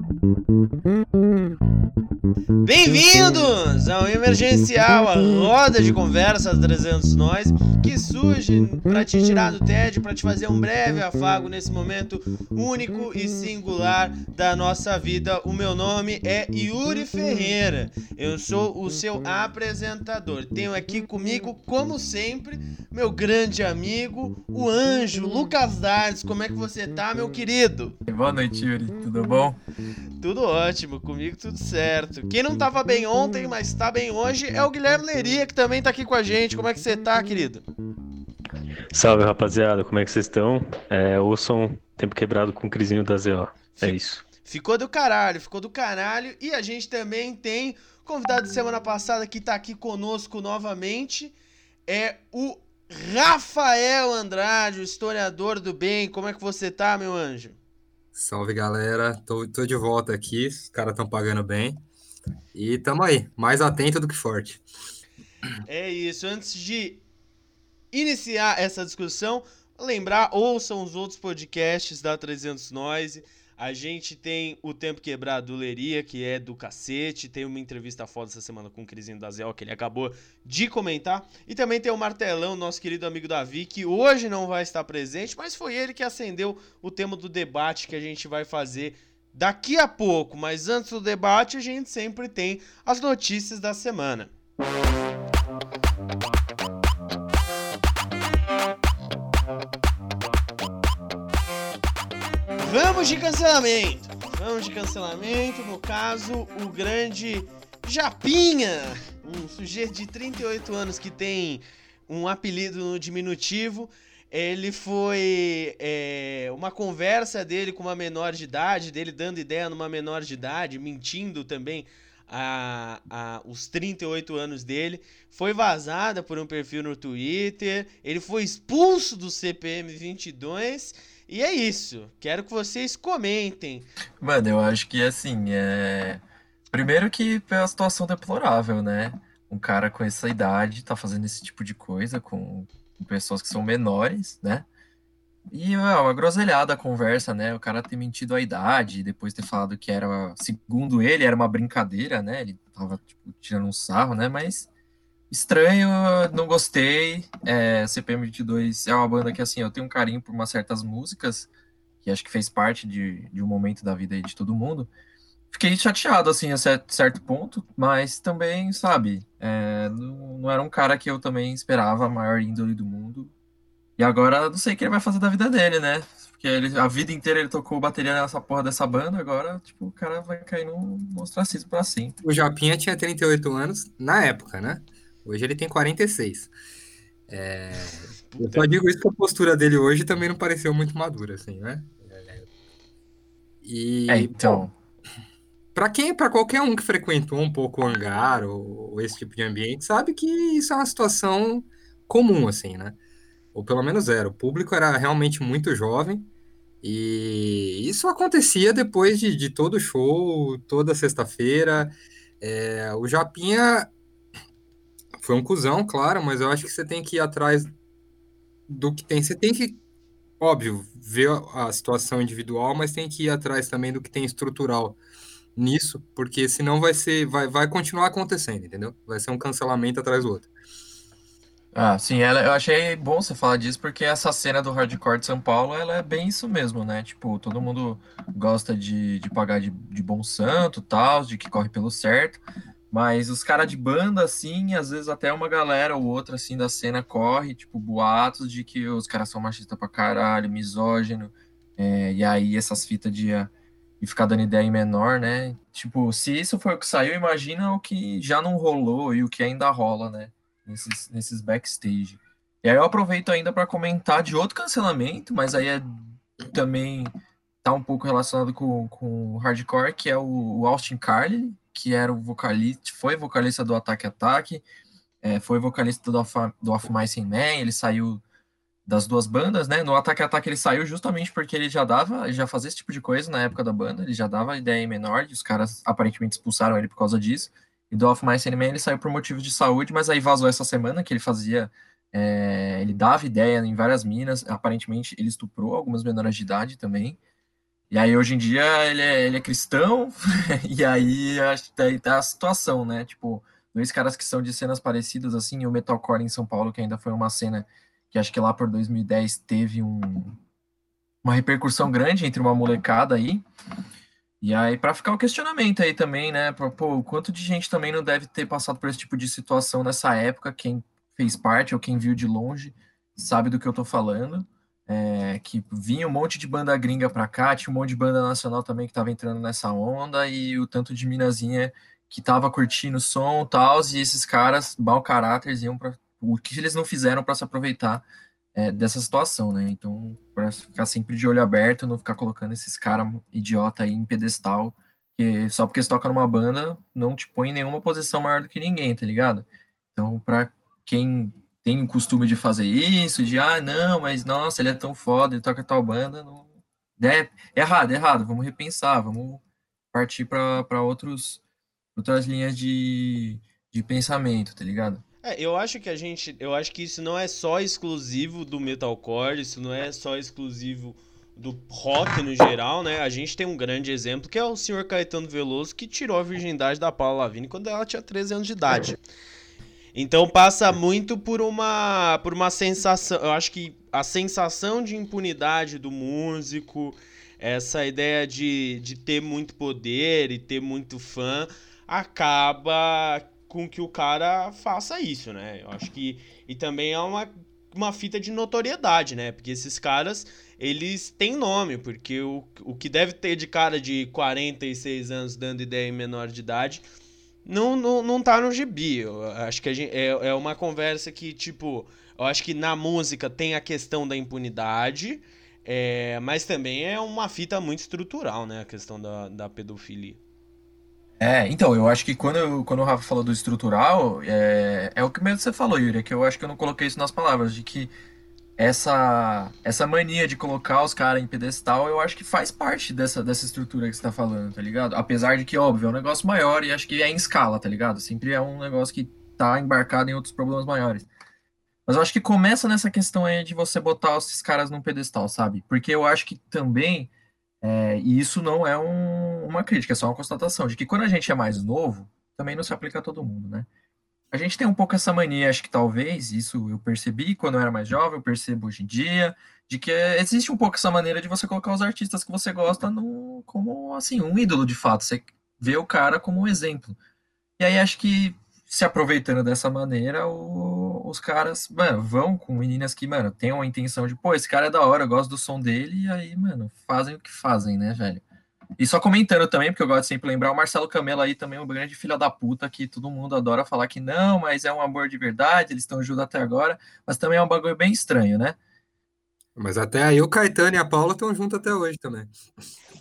Thank you. Bem-vindos ao Emergencial, a roda de conversa 300 Nós, que surge para te tirar do tédio, para te fazer um breve afago nesse momento único e singular da nossa vida. O meu nome é Yuri Ferreira, eu sou o seu apresentador. Tenho aqui comigo, como sempre, meu grande amigo, o anjo Lucas Dardes. Como é que você tá, meu querido? Boa noite, Yuri, tudo bom? Tudo ótimo, comigo tudo certo. Quem não tava bem ontem, mas tá bem hoje, é o Guilherme Leria, que também tá aqui com a gente. Como é que você tá, querido? Salve, rapaziada, como é que vocês estão? É, ouçam Tempo Quebrado com o Crisinho da ZO. É isso. Ficou do caralho, ficou do caralho. E a gente também tem convidado de semana passada que tá aqui conosco novamente. É o Rafael Andrade, o historiador do bem. Como é que você tá, meu anjo? Salve galera, tô, tô de volta aqui, os caras estão pagando bem. E tamo aí, mais atento do que forte. É isso, antes de iniciar essa discussão, lembrar, ouçam os outros podcasts da 300 Noise. A gente tem o Tempo Quebrado do Leria, que é do cacete. Tem uma entrevista foda essa semana com o Crisinho da que ele acabou de comentar. E também tem o Martelão, nosso querido amigo Davi, que hoje não vai estar presente, mas foi ele que acendeu o tema do debate que a gente vai fazer daqui a pouco. Mas antes do debate, a gente sempre tem as notícias da semana. Vamos de cancelamento. Vamos de cancelamento. No caso, o grande Japinha, um sujeito de 38 anos que tem um apelido no diminutivo. Ele foi é, uma conversa dele com uma menor de idade, dele dando ideia numa menor de idade, mentindo também a, a, os 38 anos dele. Foi vazada por um perfil no Twitter. Ele foi expulso do CPM 22 e é isso. Quero que vocês comentem. Mano, eu acho que assim, é. Primeiro que é uma situação deplorável, né? Um cara com essa idade tá fazendo esse tipo de coisa com, com pessoas que são menores, né? E é uma groselhada a conversa, né? O cara ter mentido a idade, depois ter falado que era, segundo ele, era uma brincadeira, né? Ele tava tipo, tirando um sarro, né? Mas Estranho, não gostei. É, CPM22 é uma banda que, assim, eu tenho um carinho por umas certas músicas, que acho que fez parte de, de um momento da vida de todo mundo. Fiquei chateado, assim, a certo ponto, mas também, sabe, é, não, não, era um cara que eu também esperava, a maior índole do mundo. E agora não sei o que ele vai fazer da vida dele, né? Porque ele, a vida inteira ele tocou bateria nessa porra dessa banda, agora, tipo, o cara vai cair no ostracismo pra sempre. O Japinha tinha 38 anos na época, né? Hoje ele tem 46. É... Eu só digo isso que a postura dele hoje também não pareceu muito madura, assim, né? E, é, então. Para quem, para qualquer um que frequentou um pouco o hangar ou, ou, esse tipo de ambiente, sabe que isso é uma situação comum, assim, né? Ou pelo menos era. O público era realmente muito jovem e isso acontecia depois de, de todo show, toda sexta-feira. É, o Japinha foi um cuzão, claro, mas eu acho que você tem que ir atrás do que tem. Você tem que, óbvio, ver a situação individual, mas tem que ir atrás também do que tem estrutural nisso, porque senão vai ser, vai, vai continuar acontecendo, entendeu? Vai ser um cancelamento atrás do outro. Ah, sim, ela, eu achei bom você falar disso, porque essa cena do hardcore de São Paulo, ela é bem isso mesmo, né? Tipo, todo mundo gosta de, de pagar de, de bom santo, tal, de que corre pelo certo, mas os caras de banda, assim, às vezes até uma galera ou outra, assim, da cena corre, tipo, boatos de que os caras são machistas pra caralho, misógino, é, e aí essas fitas de, de ficar dando ideia em menor, né? Tipo, se isso foi o que saiu, imagina o que já não rolou e o que ainda rola, né? Nesses, nesses backstage. E aí eu aproveito ainda para comentar de outro cancelamento, mas aí é também tá um pouco relacionado com, com o hardcore, que é o, Austin Carlin, que era o vocalista, foi vocalista do Ataque Ataque, é, foi vocalista do Off, do Off Mice and Man, ele saiu das duas bandas, né? No Ataque Ataque ele saiu justamente porque ele já dava, ele já fazia esse tipo de coisa na época da banda, ele já dava ideia em menor, e os caras aparentemente expulsaram ele por causa disso. E do Off Mice and Man ele saiu por motivos de saúde, mas aí vazou essa semana que ele fazia, é, ele dava ideia em várias minas, aparentemente ele estuprou algumas menores de idade também. E aí hoje em dia ele é, ele é cristão, e aí aí tá a situação, né? Tipo, dois caras que são de cenas parecidas, assim, o Metalcore em São Paulo, que ainda foi uma cena que acho que lá por 2010 teve um, uma repercussão grande entre uma molecada aí. E aí, para ficar o questionamento aí também, né? Pô, quanto de gente também não deve ter passado por esse tipo de situação nessa época, quem fez parte ou quem viu de longe sabe do que eu tô falando é, que vinha um monte de banda gringa para cá, tinha um monte de banda nacional também que estava entrando nessa onda, e o tanto de minazinha que tava curtindo o som e tal, e esses caras, mau caráter, iam para o que eles não fizeram para se aproveitar é, dessa situação, né? Então, para ficar sempre de olho aberto, não ficar colocando esses caras idiota aí em pedestal, que só porque você toca numa banda não te põe em nenhuma posição maior do que ninguém, tá ligado? Então, para quem tem o costume de fazer isso, de ah, não, mas nossa, ele é tão foda, ele toca tal banda. Não... É, errado, errado, vamos repensar, vamos partir para outros outras linhas de, de pensamento, tá ligado? É, eu acho que a gente, eu acho que isso não é só exclusivo do metalcore, isso não é só exclusivo do rock no geral, né? A gente tem um grande exemplo que é o senhor Caetano Veloso que tirou a virgindade da Paula Lavigne quando ela tinha 13 anos de idade. Então passa muito por uma por uma sensação, eu acho que a sensação de impunidade do músico, essa ideia de, de ter muito poder e ter muito fã, acaba com que o cara faça isso, né? Eu acho que e também é uma uma fita de notoriedade, né? Porque esses caras, eles têm nome, porque o, o que deve ter de cara de 46 anos dando ideia em menor de idade não, não, não tá no gibi. Eu acho que gente, é, é uma conversa que, tipo, eu acho que na música tem a questão da impunidade, é, mas também é uma fita muito estrutural, né? A questão da, da pedofilia. É, então, eu acho que quando, quando o Rafa falou do estrutural, é, é o que mesmo você falou, Yuri, é que eu acho que eu não coloquei isso nas palavras, de que essa essa mania de colocar os caras em pedestal, eu acho que faz parte dessa, dessa estrutura que você tá falando, tá ligado? Apesar de que, óbvio, é um negócio maior e acho que é em escala, tá ligado? Sempre é um negócio que tá embarcado em outros problemas maiores. Mas eu acho que começa nessa questão aí de você botar esses caras num pedestal, sabe? Porque eu acho que também, é, e isso não é um, uma crítica, é só uma constatação, de que quando a gente é mais novo, também não se aplica a todo mundo, né? a gente tem um pouco essa mania, acho que talvez, isso eu percebi quando eu era mais jovem, eu percebo hoje em dia, de que existe um pouco essa maneira de você colocar os artistas que você gosta no, como, assim, um ídolo de fato. Você vê o cara como um exemplo. E aí acho que, se aproveitando dessa maneira, o, os caras, mano, vão com meninas que, mano, têm uma intenção de, pô, esse cara é da hora, eu gosto do som dele, e aí, mano, fazem o que fazem, né, velho? E só comentando também, porque eu gosto de sempre lembrar, o Marcelo Camelo aí também é um grande filho da puta, que todo mundo adora falar que não, mas é um amor de verdade, eles estão juntos até agora, mas também é um bagulho bem estranho, né? Mas até aí o Caetano e a Paula estão juntos até hoje também.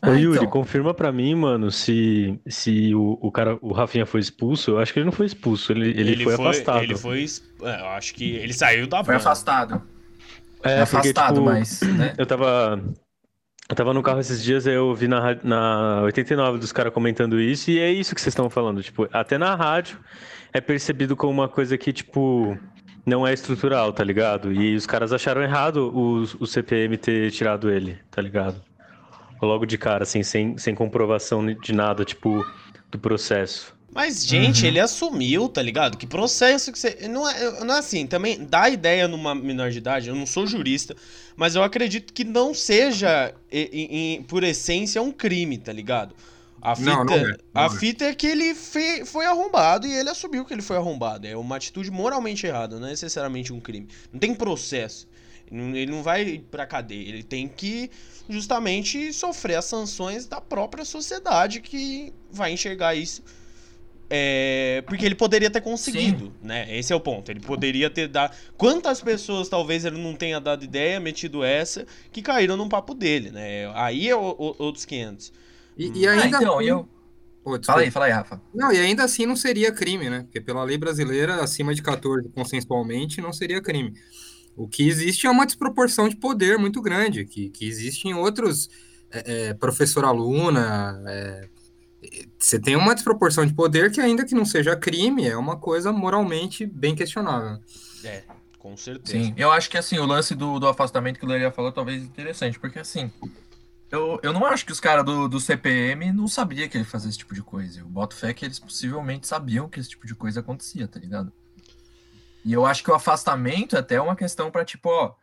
Ô, Yuri, então. confirma para mim, mano, se, se o, o cara, o Rafinha foi expulso. Eu acho que ele não foi expulso, ele, ele, ele foi, foi, afastado. Ele foi. É, eu acho que ele saiu da Foi afastado. É, afastado, porque, tipo, mas. Né? Eu tava. Eu tava no carro esses dias, eu vi na, na 89 dos caras comentando isso, e é isso que vocês estão falando. Tipo, até na rádio é percebido como uma coisa que, tipo, não é estrutural, tá ligado? E os caras acharam errado o, o CPM ter tirado ele, tá ligado? Logo de cara, assim, sem, sem comprovação de nada, tipo, do processo. Mas, gente, uhum. ele assumiu, tá ligado? Que processo que você. Não é, não é assim, também dá ideia numa menor de idade, eu não sou jurista, mas eu acredito que não seja, em, em, por essência, um crime, tá ligado? A fita, não, não é, não a é. fita é que ele fe, foi arrombado e ele assumiu que ele foi arrombado. É uma atitude moralmente errada, não é necessariamente um crime. Não tem processo. Ele não vai pra cadeia. Ele tem que justamente sofrer as sanções da própria sociedade que vai enxergar isso é, porque ele poderia ter conseguido, Sim. né? Esse é o ponto. Ele poderia ter dado. Quantas pessoas talvez ele não tenha dado ideia, metido essa, que caíram no papo dele, né? Aí é o, o, outros 500. E, e ainda. Ah, então, assim... eu... Oh, fala aí, fala aí, Rafa. Não, e ainda assim não seria crime, né? Porque pela lei brasileira, acima de 14 consensualmente, não seria crime. O que existe é uma desproporção de poder muito grande, que, que existe em outros. É, é, professor-aluna, é, você tem uma desproporção de poder que, ainda que não seja crime, é uma coisa moralmente bem questionável. É, com certeza. Sim, eu acho que assim, o lance do, do afastamento que o Leria falou talvez interessante, porque assim, Eu, eu não acho que os caras do, do CPM não sabiam que ele fazia esse tipo de coisa. Eu boto fé que eles possivelmente sabiam que esse tipo de coisa acontecia, tá ligado? E eu acho que o afastamento é até uma questão para tipo, ó,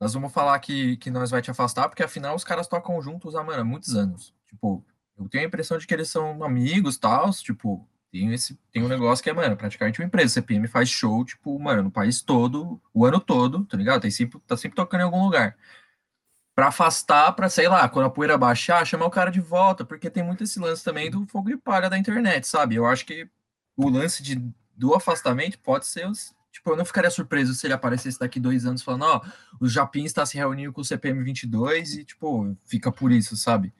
nós vamos falar que, que nós vai te afastar, porque afinal os caras tocam juntos há, mano, há muitos anos. Tipo, eu tenho a impressão de que eles são amigos, tal, tipo, tem, esse, tem um negócio que é, mano, praticamente uma empresa. CPM faz show, tipo, mano, no país todo, o ano todo, tá ligado? Tem sempre, tá sempre tocando em algum lugar. Pra afastar, pra, sei lá, quando a poeira baixar, chamar o cara de volta, porque tem muito esse lance também do fogo de palha da internet, sabe? Eu acho que o lance de, do afastamento pode ser Tipo, eu não ficaria surpreso se ele aparecesse daqui dois anos falando, ó, oh, o Japim está se reunindo com o CPM 22 e, tipo, fica por isso, sabe?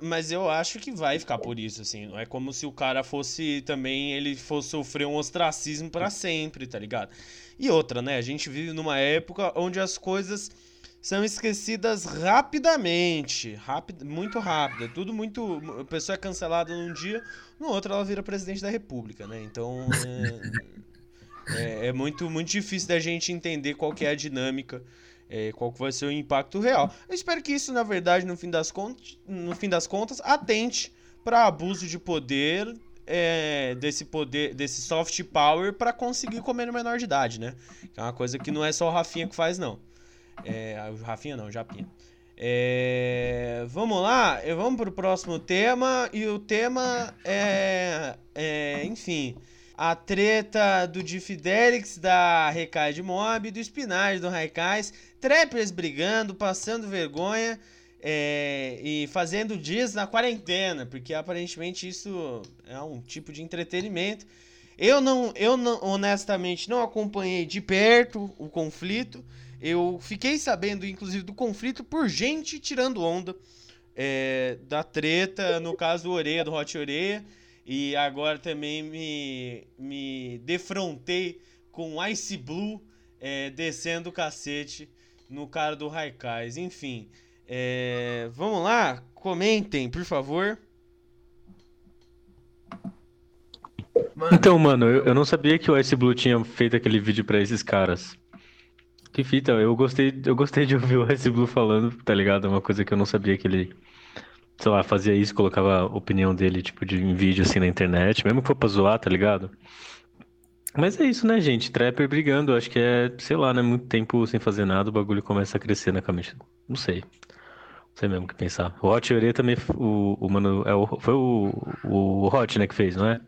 Mas eu acho que vai ficar por isso, assim. Não é como se o cara fosse também, ele fosse sofrer um ostracismo para sempre, tá ligado? E outra, né? A gente vive numa época onde as coisas são esquecidas rapidamente. Rápido, muito rápido. Tudo muito. A pessoa é cancelada num dia, no outro ela vira presidente da república, né? Então. É, é, é muito, muito difícil da gente entender qual que é a dinâmica é, qual vai ser o impacto real. Eu espero que isso, na verdade, no fim das contas, no fim das contas atente para abuso de poder, é, desse poder, desse soft power para conseguir comer no menor de idade, né? É uma coisa que não é só o Rafinha que faz, não. É, o Rafinha não, o Japinha. É, vamos lá, vamos para o próximo tema. E o tema é, é enfim, a treta do Difidelix, da Recai Mob, do Spinard, do Raikais, trappers brigando, passando vergonha é, e fazendo dias na quarentena, porque aparentemente isso é um tipo de entretenimento. Eu não, eu não, honestamente não acompanhei de perto o conflito. Eu fiquei sabendo, inclusive, do conflito por gente tirando onda é, da treta, no caso do Oreia, do Hot Oreia. E agora também me, me defrontei com Ice Blue é, descendo o cacete no cara do Raikais. Enfim, é, vamos lá, comentem, por favor. Mano. Então, mano, eu, eu, não sabia que o Ice Blue tinha feito aquele vídeo para esses caras. Que fita, eu gostei, eu gostei de ouvir o Ice Blue falando, tá ligado? É uma coisa que eu não sabia que ele sei lá, fazia isso, colocava a opinião dele, tipo, de, em vídeo assim na internet, mesmo que for pra zoar, tá ligado? Mas é isso, né, gente? Trapper brigando, acho que é, sei lá, né? Muito tempo sem fazer nada, o bagulho começa a crescer na camisa. Não sei. Não sei mesmo o que pensar. O Hot Orelha também, o, o mano, é o, foi o, o Hot, né, que fez, não é?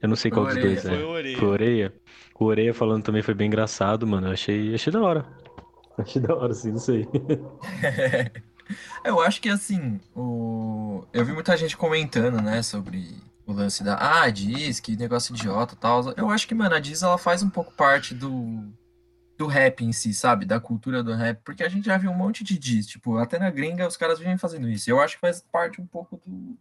Eu não sei qual dos dois, né? Foi o Oreia. Foi o Oreia. O Oreia falando também foi bem engraçado, mano. Eu achei, achei da hora. Achei da hora, sim, não sei. Eu acho que assim, o... eu vi muita gente comentando, né, sobre o lance da. Ah, diz que negócio idiota e tal. Eu acho que, mano, a Diz ela faz um pouco parte do, do rap em si, sabe? Da cultura do rap. Porque a gente já viu um monte de diz. Tipo, até na gringa os caras vivem fazendo isso. Eu acho que faz parte um pouco do,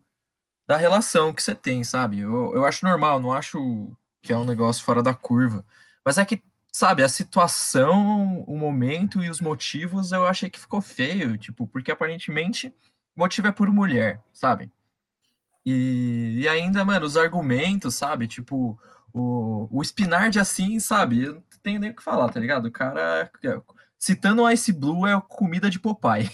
da relação que você tem, sabe? Eu, eu acho normal, não acho que é um negócio fora da curva. Mas é que sabe, a situação, o momento e os motivos eu achei que ficou feio, tipo, porque aparentemente o motivo é por mulher, sabe? E, e ainda, mano, os argumentos, sabe? Tipo, o, o Spinard assim, sabe? Eu não tenho nem o que falar, tá ligado? O cara, citando o Ice Blue, é comida de Popeye.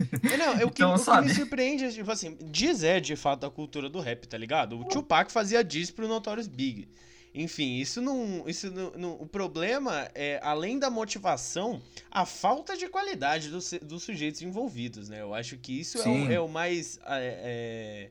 É, não, eu, então, que, o que me surpreende, tipo assim, diz é de fato a cultura do rap, tá ligado? O Tupac fazia diz pro Notorious Big. Enfim, isso não. Isso não, não, o problema é, além da motivação, a falta de qualidade dos, dos sujeitos envolvidos, né? Eu acho que isso é o, é o, mais. É, é,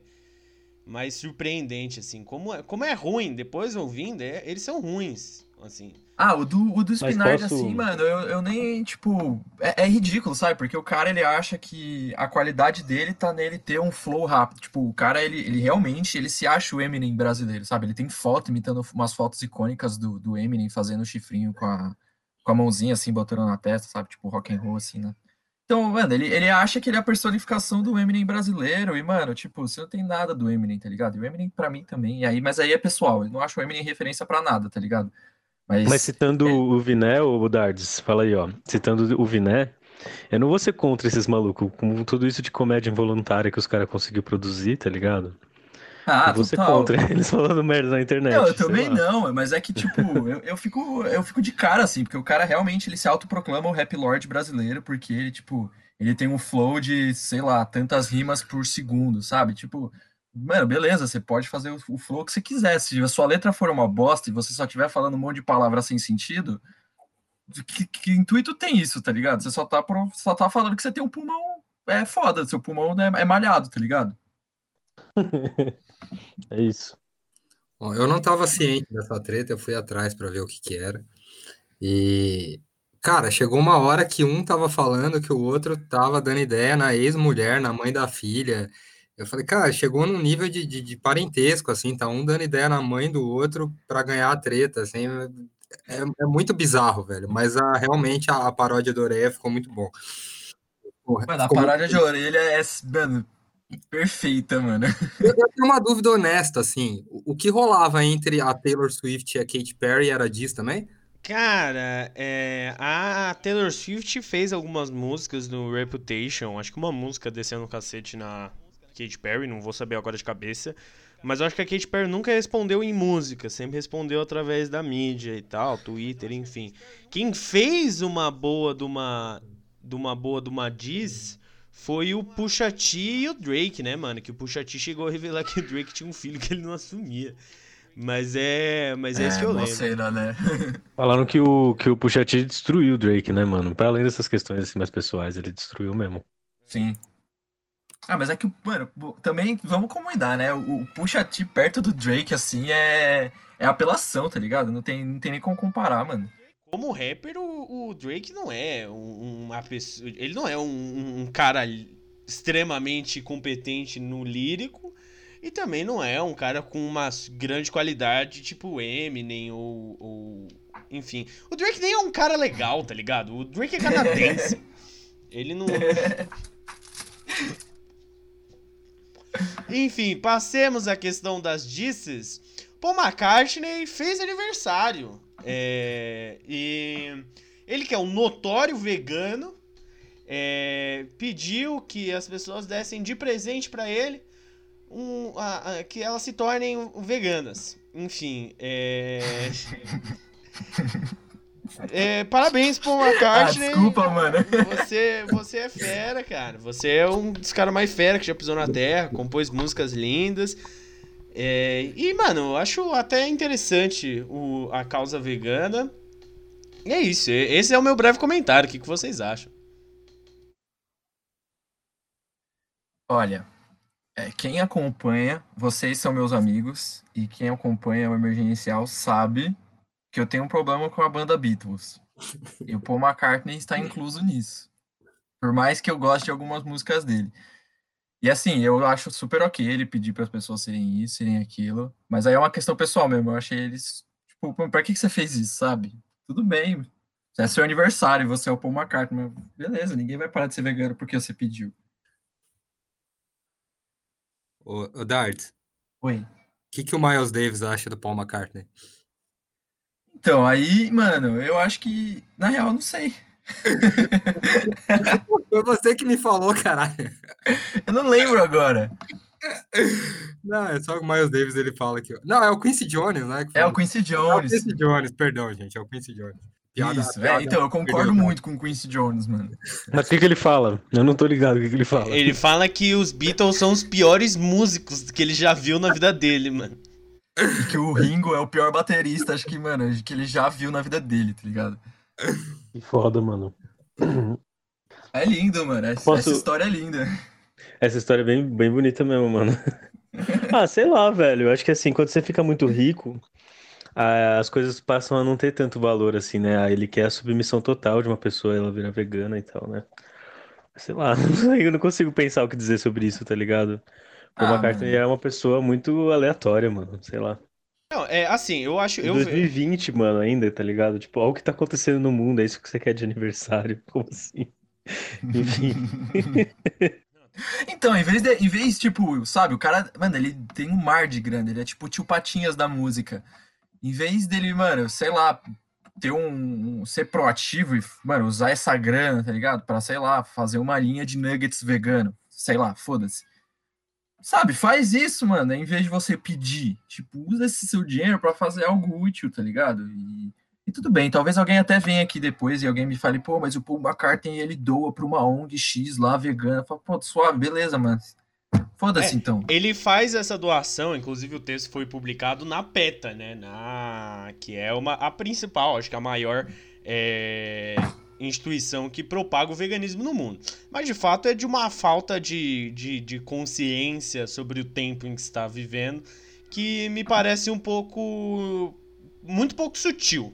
mais surpreendente, assim. Como é, como é ruim, depois ouvindo, é, eles são ruins, assim. Ah, o do, o do Spinard, posso... assim, mano, eu, eu nem, tipo. É, é, ridículo, sabe? Porque o cara, ele acha que a qualidade dele tá nele ter um flow rápido. Tipo, o cara, ele, ele realmente, ele se acha o Eminem brasileiro, sabe? Ele tem foto imitando umas fotos icônicas do, do Eminem fazendo o chifrinho com a, com a mãozinha, assim, botando na testa, sabe? Tipo, rock and roll, assim, né? Então, mano, ele, ele acha que ele é a personificação do Eminem brasileiro. E, mano, tipo, você não tem nada do Eminem, tá ligado? E o Eminem, pra mim, também. E aí, mas aí é pessoal. Ele não acha o Eminem referência para nada, tá ligado? Mas, Mas citando é... o Viné, o Dardes, fala aí, ó. Citando o Viné, eu não vou ser contra esses malucos, com tudo isso de comédia involuntária que os caras conseguiu produzir, tá ligado? Ah, eu vou ser contra eles falando merda na internet. Não, eu também lá. não, mas é que, tipo, eu, eu, fico, eu fico de cara, assim, porque o cara realmente ele se autoproclama o rap lord brasileiro, porque ele, tipo, ele tem um flow de, sei lá, tantas rimas por segundo, sabe? Tipo, mano, beleza, você pode fazer o flow que você quiser. Se a sua letra for uma bosta e você só estiver falando um monte de palavras sem sentido, que, que, intuito tem isso, tá ligado? Você só tá, só tá falando que você tem um pulmão é foda, seu pulmão é, é malhado, tá ligado? é isso. Bom, eu não tava ciente dessa treta, eu fui atrás para ver o que que era. E, cara, chegou uma hora que um tava falando que o outro tava dando ideia na ex-mulher, na mãe da filha. Eu falei, cara, chegou num nível de, de, de, parentesco, assim, tá um dando ideia na mãe do outro para ganhar a treta, assim, é, é, muito bizarro, velho, mas a, realmente a, a paródia do Oreia ficou muito bom. Porra, mano, a paródia muito... de orelha é, mano, perfeita, mano. Eu, eu, tenho uma dúvida honesta, assim, o, o que rolava entre a Taylor Swift e a Katy Perry era disso também? Cara, é, a Taylor Swift fez algumas músicas no Reputation, acho que uma música descendo o cacete na Katy Perry, não vou saber agora de cabeça. Mas eu acho que a Katy Perry nunca respondeu em música, sempre respondeu através da mídia e tal, Twitter, enfim. Quem fez uma boa de uma, de uma boa de uma diz foi o Pusha T e o Drake, né, mano? Que o Pusha T chegou a revelar que o Drake tinha um filho que ele não assumia. Mas é, mas é, é isso que eu lembro. Cena, né? Falaram que o, que o Pusha T destruiu o Drake, né, mano? Para além dessas questões assim, mais pessoais, ele destruiu mesmo. Sim. Ah, mas é que, mano, também vamos comandar, né? O, o Pusha T perto do Drake, assim, é, é apelação, tá ligado? Não tem, não tem nem como comparar, mano. Como rapper, o, o Drake não é uma pessoa. Ele não é um, um cara extremamente competente no lírico. E também não é um cara com uma grande qualidade, tipo Eminem ou, ou. Enfim. O Drake nem é um cara legal, tá ligado? O Drake é canadense. Ele não. Enfim, passemos a questão das disses. Paul McCartney fez aniversário. É, e ele que é um notório vegano, é, pediu que as pessoas dessem de presente para ele um, a, a, que elas se tornem veganas. Enfim, é... É, parabéns pro McCartney. Ah, desculpa, mano. Você, você é fera, cara. Você é um dos caras mais fera que já pisou na Terra, compôs músicas lindas. É, e, mano, eu acho até interessante o, a causa vegana. E é isso. Esse é o meu breve comentário. O que, que vocês acham? Olha, é, quem acompanha, vocês são meus amigos, e quem acompanha o emergencial sabe que eu tenho um problema com a banda Beatles. E o Paul McCartney está incluso nisso. Por mais que eu goste de algumas músicas dele. E assim, eu acho super ok ele pedir para as pessoas serem isso, serem aquilo. Mas aí é uma questão pessoal mesmo. Eu achei eles. Tipo, pra que, que você fez isso, sabe? Tudo bem. É seu aniversário você é o Paul McCartney. Mas beleza, ninguém vai parar de ser vegano porque você pediu. Ô, ô Dart. Oi. O que, que o Miles Davis acha do Paul McCartney? Então, aí, mano, eu acho que, na real, eu não sei. Foi você que me falou, caralho. Eu não lembro agora. Não, é só o Miles Davis, ele fala que. Não, é o Quincy Jones, né? É o Quincy Jones. É o Quincy Jones, perdão, gente, é o Quincy Jones. Piada, Isso, piada, é, então, eu concordo muito com o Quincy Jones, mano. Mas o que, que ele fala? Eu não tô ligado o que, que ele fala. Ele fala que os Beatles são os piores músicos que ele já viu na vida dele, mano. Que o Ringo é o pior baterista, acho que, mano, que ele já viu na vida dele, tá ligado? Que foda, mano. É lindo, mano. Essa, Posso... essa história é linda. Essa história é bem, bem bonita mesmo, mano. ah, sei lá, velho. Eu acho que assim, quando você fica muito rico, as coisas passam a não ter tanto valor, assim, né? Ele quer a submissão total de uma pessoa, ela virar vegana e tal, né? Sei lá, eu não consigo pensar o que dizer sobre isso, tá ligado? O ah, McCartney mano. é uma pessoa muito aleatória, mano. Sei lá. Não, é assim, eu acho. Eu... 2020, mano, ainda, tá ligado? Tipo, olha o que tá acontecendo no mundo, é isso que você quer de aniversário. Como assim? Enfim. Então, em vez de, em vez, tipo, sabe, o cara, mano, ele tem um mar de grana, ele é tipo tio Patinhas da música. Em vez dele, mano, sei lá, ter um, um, ser proativo e, mano, usar essa grana, tá ligado? Pra, sei lá, fazer uma linha de nuggets vegano. Sei lá, foda-se. Sabe, faz isso, mano, em vez de você pedir. Tipo, usa esse seu dinheiro para fazer algo útil, tá ligado? E, E tudo bem, talvez alguém até venha aqui depois e alguém me fale, pô, mas o Paul McCartney ele doa para uma ONG X lá vegana. Fala, pô, suave, beleza, mano. Foda-se é, então. Ele faz essa doação, inclusive o texto foi publicado na PETA, né? Na, que é uma, a principal, acho que a maior é, instituição que propaga o veganismo no mundo. Mas de fato é de uma falta de, de, de consciência sobre o tempo em que está vivendo que me parece um pouco. muito pouco sutil.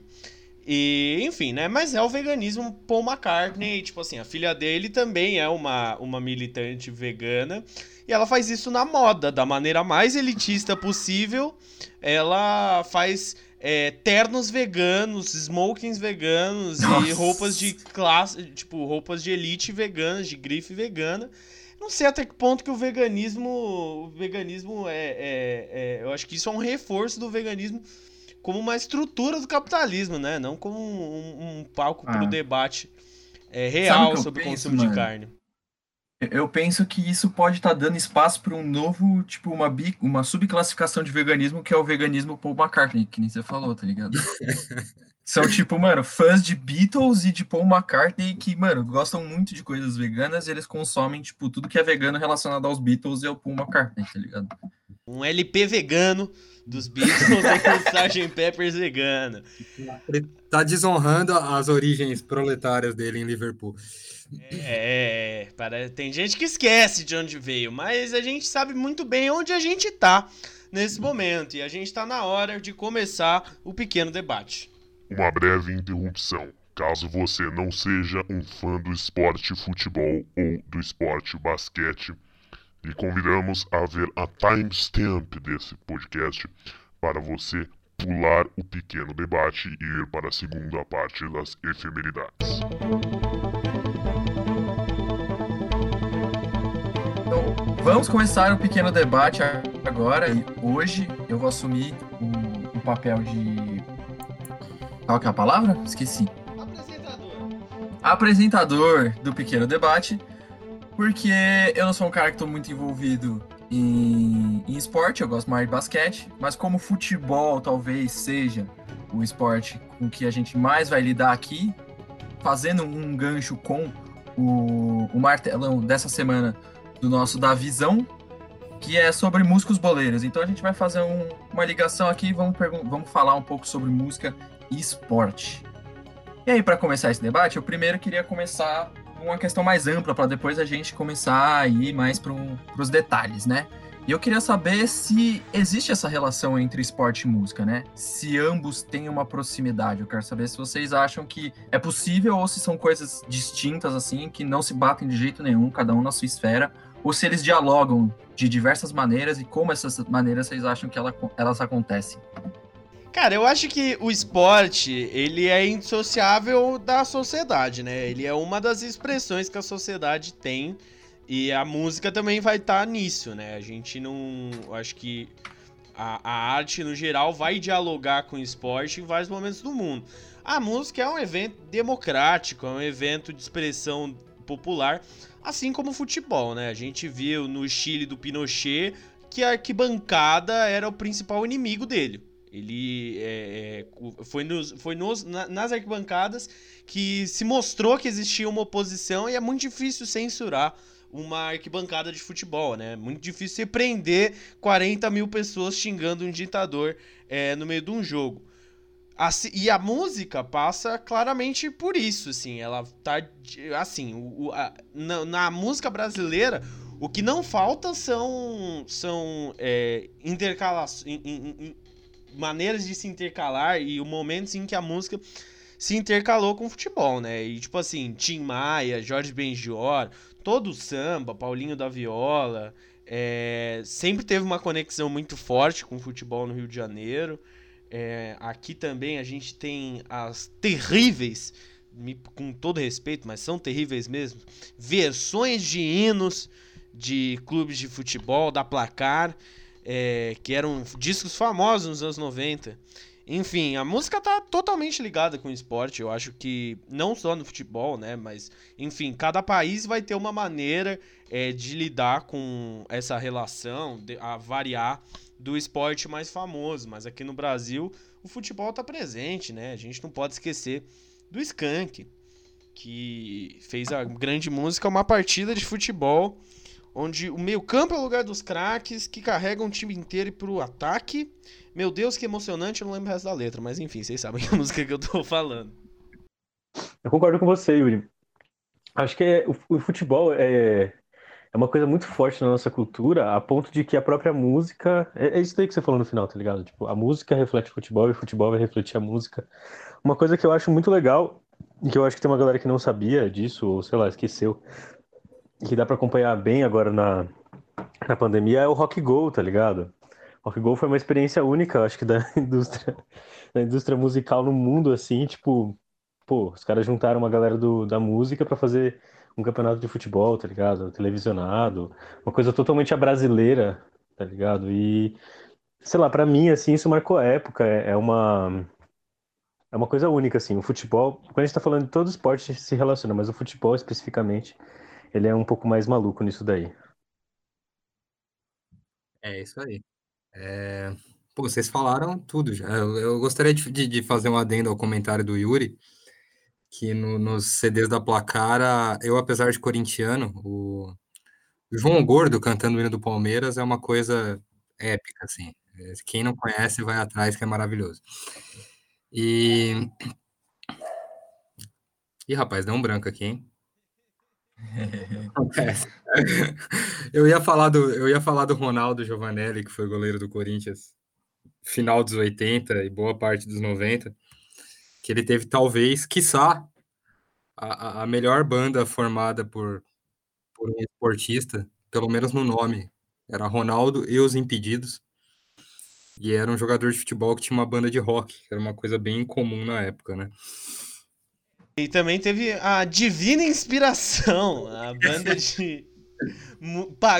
E, enfim, né? Mas é o veganismo Paul McCartney, tipo assim, a filha dele também é uma, uma militante vegana. E ela faz isso na moda, da maneira mais elitista possível. Ela faz é, ternos veganos, smokings veganos Nossa. e roupas de classe, tipo, roupas de elite veganas, de grife vegana. Não sei até que ponto que o veganismo. O veganismo é, é, é Eu acho que isso é um reforço do veganismo como uma estrutura do capitalismo, né? Não como um, um palco ah. para o debate é, real sobre o consumo mano? de carne. Eu penso que isso pode estar tá dando espaço para um novo, tipo, uma, bi, uma subclassificação de veganismo, que é o veganismo Paul McCartney, que nem você falou, tá ligado? São, tipo, mano, fãs de Beatles e de Paul McCartney que, mano, gostam muito de coisas veganas e eles consomem, tipo, tudo que é vegano relacionado aos Beatles e ao Paul McCartney, tá ligado? Um LP vegano dos Beatles com Sgt. Peppers vegano. Ele tá desonrando as origens proletárias dele em Liverpool. É, para, tem gente que esquece de onde veio, mas a gente sabe muito bem onde a gente tá nesse momento. E a gente tá na hora de começar o pequeno debate. Uma breve interrupção. Caso você não seja um fã do esporte futebol ou do esporte basquete, e convidamos a ver a timestamp desse podcast para você pular o pequeno debate e ir para a segunda parte das efemeridades. Então, vamos começar o pequeno debate agora e hoje eu vou assumir o papel de. Qual que é a palavra? Esqueci. Apresentador. Apresentador do pequeno debate porque eu não sou um cara que estou muito envolvido em, em esporte, eu gosto mais de basquete, mas como futebol talvez seja o esporte com que a gente mais vai lidar aqui, fazendo um gancho com o, o martelão dessa semana do nosso da visão, que é sobre músicos boleiros. Então a gente vai fazer um, uma ligação aqui, vamos, vamos falar um pouco sobre música esporte. E aí, para começar esse debate, eu primeiro queria começar uma questão mais ampla para depois a gente começar a ir mais para os detalhes, né? E eu queria saber se existe essa relação entre esporte e música, né? Se ambos têm uma proximidade. Eu quero saber se vocês acham que é possível ou se são coisas distintas, assim, que não se batem de jeito nenhum, cada um na sua esfera, ou se eles dialogam de diversas maneiras e como essas maneiras vocês acham que ela, elas acontecem. Cara, eu acho que o esporte, ele é indissociável da sociedade, né? Ele é uma das expressões que a sociedade tem e a música também vai estar tá nisso, né? A gente não... Acho que a, a arte, no geral, vai dialogar com o esporte em vários momentos do mundo. A música é um evento democrático, é um evento de expressão popular, assim como o futebol, né? A gente viu no Chile do Pinochet que a arquibancada era o principal inimigo dele. Ele é, é, foi, nos, foi nos, na, nas arquibancadas que se mostrou que existia uma oposição e é muito difícil censurar uma arquibancada de futebol, né? Muito difícil você prender 40 mil pessoas xingando um ditador é, no meio de um jogo. Assim, e a música passa claramente por isso, assim. Ela tá. Assim, o, a, na, na, música brasileira, o que não falta são, são é, intercalações maneiras de se intercalar e o momentos em que a música se intercalou com o futebol, né? E tipo assim, Tim Maia, Jorge Benjor, todo o samba, Paulinho da Viola, é, sempre teve uma conexão muito forte com o futebol no Rio de Janeiro. É, aqui também a gente tem as terríveis, com todo respeito, mas são terríveis mesmo, versões de hinos de clubes de futebol, da placar é, que eram discos famosos nos anos 90. Enfim, a música tá totalmente ligada com o esporte. Eu acho que não só no futebol, né? Mas, enfim, cada país vai ter uma maneira é, de lidar com essa relação, de, a variar do esporte mais famoso. Mas aqui no Brasil, o futebol tá presente, né? A gente não pode esquecer do Skank, que fez a grande música Uma Partida de Futebol onde o meio-campo é o lugar dos craques que carregam o time inteiro pro ataque. Meu Deus, que emocionante, eu não lembro o resto da letra, mas enfim, vocês sabem a música que eu tô falando. Eu concordo com você, Yuri. Acho que é, o, o, futebol é, é uma coisa muito forte na nossa cultura, a ponto de que a própria música. É, é isso aí que você falou no final, tá ligado? Tipo, a música reflete o futebol e o futebol vai refletir a música. Uma coisa que eu acho muito legal, e que eu acho que tem uma galera que não sabia disso, ou sei lá, esqueceu, que dá para acompanhar bem agora na, na pandemia é o Rock Go, tá ligado? Rock Go foi uma experiência única, acho que da indústria, da indústria musical no mundo, assim, tipo, pô, os caras juntaram uma galera do, da música para fazer um campeonato de futebol, tá ligado? Televisionado, uma coisa totalmente a brasileira, tá ligado? E, sei lá, para mim, assim, isso marcou a época, é, é uma... É uma coisa única, assim, o futebol, quando a gente tá falando de todo esporte, se relaciona, mas o futebol especificamente, ele é um pouco mais maluco nisso daí. É isso aí. É... Pô, vocês falaram tudo já. Eu, eu gostaria de, de, fazer um adendo ao comentário do Yuri, que no, nos CDs da Placara, eu, apesar de corintiano, o João Gordo cantando o hino do Palmeiras é uma coisa épica, assim. Quem não conhece, vai atrás, que é maravilhoso. E. Ih, rapaz, deu um branco aqui, hein? eu ia falar do eu ia falar do Ronaldo Giovanelli, que foi goleiro do Corinthians final dos 80 e boa parte dos 90, que ele teve talvez, quiçá, a, a melhor banda formada por, por um esportista, pelo menos no nome. Era Ronaldo e os Impedidos. E era um jogador de futebol que tinha uma banda de rock, que era uma coisa bem comum na época, né? E também teve a Divina Inspiração, a banda de.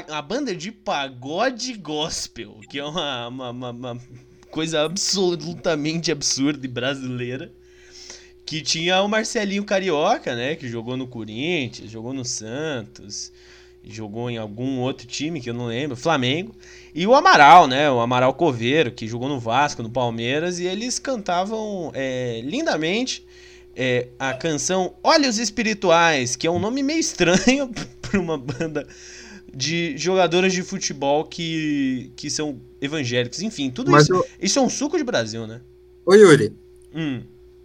a banda de pagode gospel, que é uma, uma, uma, uma coisa absolutamente absurda e brasileira. Que tinha o Marcelinho Carioca, né? Que jogou no Corinthians, jogou no Santos, jogou em algum outro time que eu não lembro, Flamengo. E o Amaral, né? O Amaral Coveiro, que jogou no Vasco, no Palmeiras, e eles cantavam é, lindamente é, a canção Olhos Espirituais, que é um nome meio estranho para uma banda de jogadores de futebol que, que são evangélicos. Enfim, tudo Mas isso. Eu... Isso é um suco de Brasil, né? Ô, Yuri. Hum.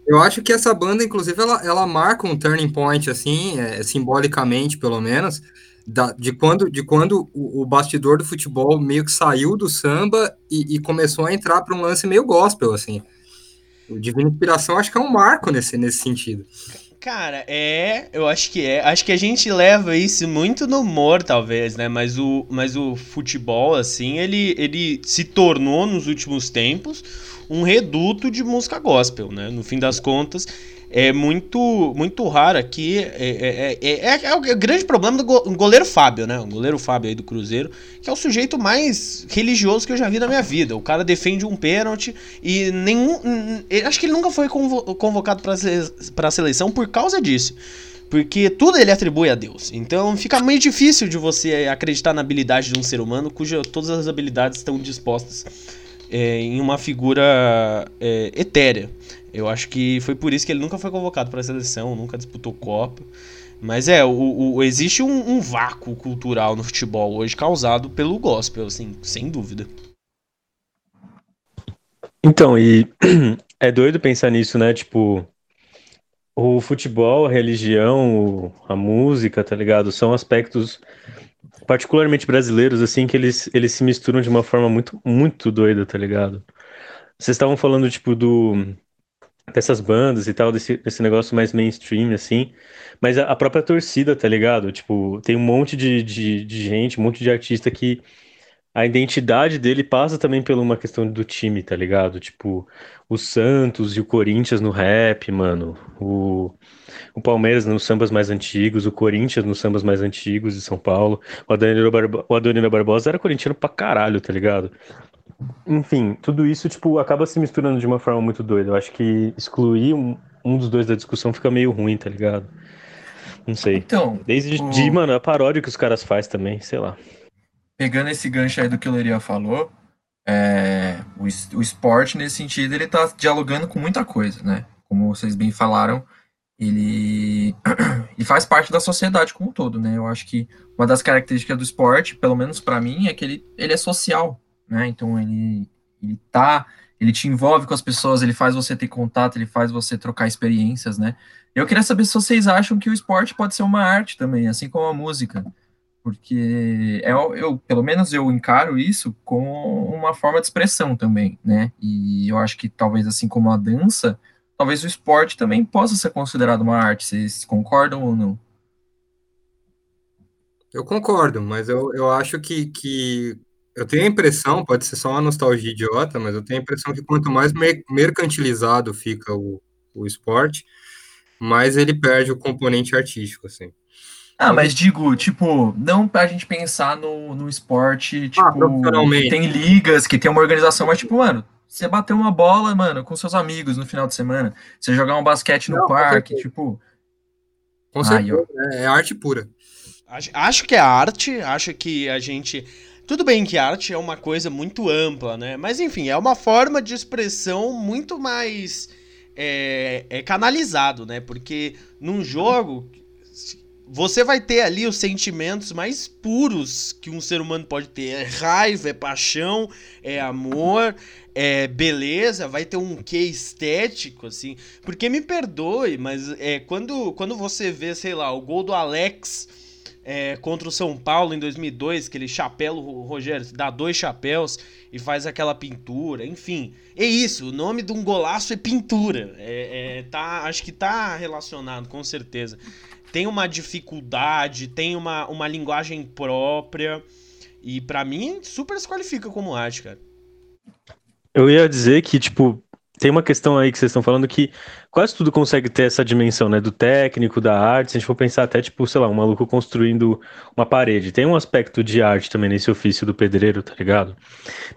Eu acho que essa banda, inclusive, ela, ela marca um turning point, assim, é, simbolicamente, pelo menos, da, de quando, de quando o, o, bastidor do futebol meio que saiu do samba e, e começou a entrar para um lance meio gospel, assim. O Divina Inspiração acho que é um marco nesse, nesse sentido. Cara, é, eu acho que é. Acho que a gente leva isso muito no humor, talvez, né? Mas o, mas o futebol, assim, ele, ele se tornou nos últimos tempos um reduto de música gospel, né? No fim das contas, é muito muito raro aqui. É, é, é, é, o grande problema do goleiro Fábio, né? O goleiro Fábio aí do Cruzeiro, que é o sujeito mais religioso que eu já vi na minha vida. O cara defende um pênalti e nenhum. Acho que ele nunca foi convocado para a seleção por causa disso. Porque tudo ele atribui a Deus. Então fica muito difícil de você acreditar na habilidade de um ser humano cuja todas as habilidades estão dispostas é, em uma figura é, etérea. Eu acho que foi por isso que ele nunca foi convocado para a seleção, nunca disputou Copa. Mas é, o, o existe um, um, vácuo cultural no futebol hoje causado pelo gospel, assim, sem dúvida. Então, e é doido pensar nisso, né? Tipo, o futebol, a religião, a música, tá ligado? São aspectos particularmente brasileiros, assim, que eles, eles se misturam de uma forma muito, muito doida, tá ligado? Vocês estavam falando, tipo, do, dessas bandas e tal, desse, desse negócio mais mainstream, assim. Mas a, a própria torcida, tá ligado? Tipo, tem um monte de, de, de, gente, um monte de artista que a identidade dele passa também por uma questão do time, tá ligado? Tipo, o Santos e o Corinthians no rap, mano. O, o Palmeiras nos sambas mais antigos, o Corinthians nos sambas mais antigos de São Paulo. O Adonino, Barbo, o Adonino Barbosa era corintiano pra caralho, tá ligado? Enfim, tudo isso, tipo, acaba se misturando de uma forma muito doida. Eu acho que excluir um, um dos dois da discussão fica meio ruim, tá ligado? Não sei. Então. Desde o... de, mano, a paródia que os caras fazem também, sei lá. Pegando esse gancho aí do que o Leria falou, é, o, o esporte, nesse sentido, ele tá dialogando com muita coisa, né? Como vocês bem falaram, ele, ele faz parte da sociedade como um todo, né? Eu acho que uma das características do esporte, pelo menos para mim, é que ele, ele é social, né? Então ele, ele tá, ele te envolve com as pessoas, ele faz você ter contato, ele faz você trocar experiências, né? Eu queria saber se vocês acham que o esporte pode ser uma arte também, assim como a música. Porque é, eu, pelo menos eu encaro isso como uma forma de expressão também, né? E eu acho que talvez assim como a dança, talvez o esporte também possa ser considerado uma arte. Vocês concordam ou não? Eu concordo, mas eu, eu acho que, que eu tenho a impressão, pode ser só uma nostalgia idiota, mas eu tenho a impressão que quanto mais mercantilizado fica o, o esporte, mais ele perde o componente artístico, assim. Ah, mas digo, tipo, não pra gente pensar no, no esporte, ah, tipo, ah, que tem ligas, que tem uma organização, mas tipo, mano, você bater uma bola, mano, com seus amigos no final de semana. Você jogar um basquete no Não, parque, com tipo. Com certeza, Ai, é arte pura. Acho, acho que é arte, acho que a gente. Tudo bem que arte é uma coisa muito ampla, né? Mas enfim, é uma forma de expressão muito mais é, é canalizado, né? Porque num jogo você vai ter ali os sentimentos mais puros que um ser humano pode ter. É raiva, é paixão, é amor, é beleza, vai ter um quê estético, assim. Porque me perdoe, mas é, quando, quando você vê, sei lá, o gol do Alex é, contra o São Paulo em 2002, aquele chapéu, o Rogério dá dois chapéus e faz aquela pintura, enfim. É isso, o nome de um golaço é pintura. É, é, tá, acho que tá relacionado, com certeza tem uma dificuldade, tem uma, uma linguagem própria. E para mim, super se qualifica como arte, cara. Eu ia dizer que, tipo, tem uma questão aí que vocês estão falando que quase tudo consegue ter essa dimensão, né? Do técnico, da arte. Se a gente for pensar até, tipo, sei lá, um maluco construindo uma parede. Tem um aspecto de arte também nesse ofício do pedreiro, tá ligado?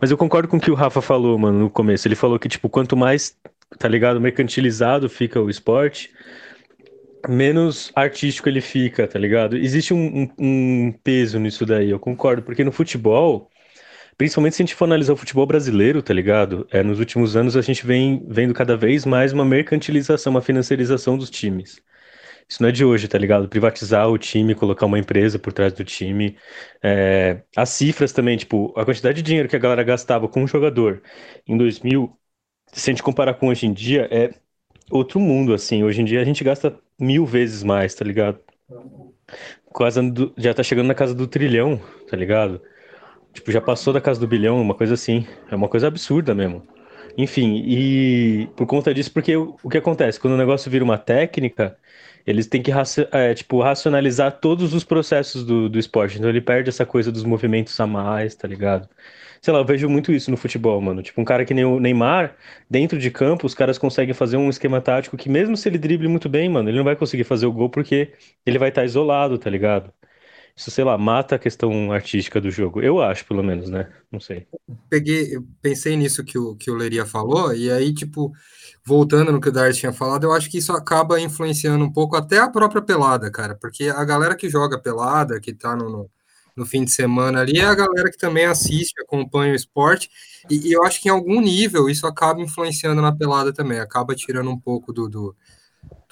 Mas eu concordo com o que o Rafa falou, mano, no começo. Ele falou que, tipo, quanto mais, tá ligado, mercantilizado fica o esporte, menos artístico ele fica, tá ligado? Existe um, um, um, peso nisso daí, eu concordo, porque no futebol, principalmente se a gente for analisar o futebol brasileiro, tá ligado? É, nos últimos anos a gente vem vendo cada vez mais uma mercantilização, uma financiarização dos times. Isso não é de hoje, tá ligado? Privatizar o time, colocar uma empresa por trás do time. É, as cifras também, tipo, a quantidade de dinheiro que a galera gastava com um jogador em 2000, se a gente comparar com hoje em dia, é outro mundo, assim. Hoje em dia a gente gasta mil vezes mais, tá ligado? Quase já tá chegando na casa do trilhão, tá ligado? Tipo, já passou da casa do bilhão, uma coisa assim. É uma coisa absurda mesmo. Enfim, e por conta disso, porque o, que acontece? Quando o negócio vira uma técnica, eles têm que é, tipo, racionalizar todos os processos do, do esporte. Então ele perde essa coisa dos movimentos a mais, tá ligado? Sei lá, eu vejo muito isso no futebol, mano. Tipo, um cara que nem o Neymar, dentro de campo, os caras conseguem fazer um esquema tático que, mesmo se ele drible muito bem, mano, ele não vai conseguir fazer o gol porque ele vai estar isolado, tá ligado? Isso, sei lá, mata a questão artística do jogo. Eu acho, pelo menos, né? Não sei. Peguei, pensei nisso que o, que o Leria falou, e aí, tipo, voltando no que o Darcy tinha falado, eu acho que isso acaba influenciando um pouco até a própria pelada, cara, porque a galera que joga pelada, que tá no, no no fim de semana ali, é a galera que também assiste, acompanha o esporte, e, e, eu acho que em algum nível isso acaba influenciando na pelada também, acaba tirando um pouco do, do,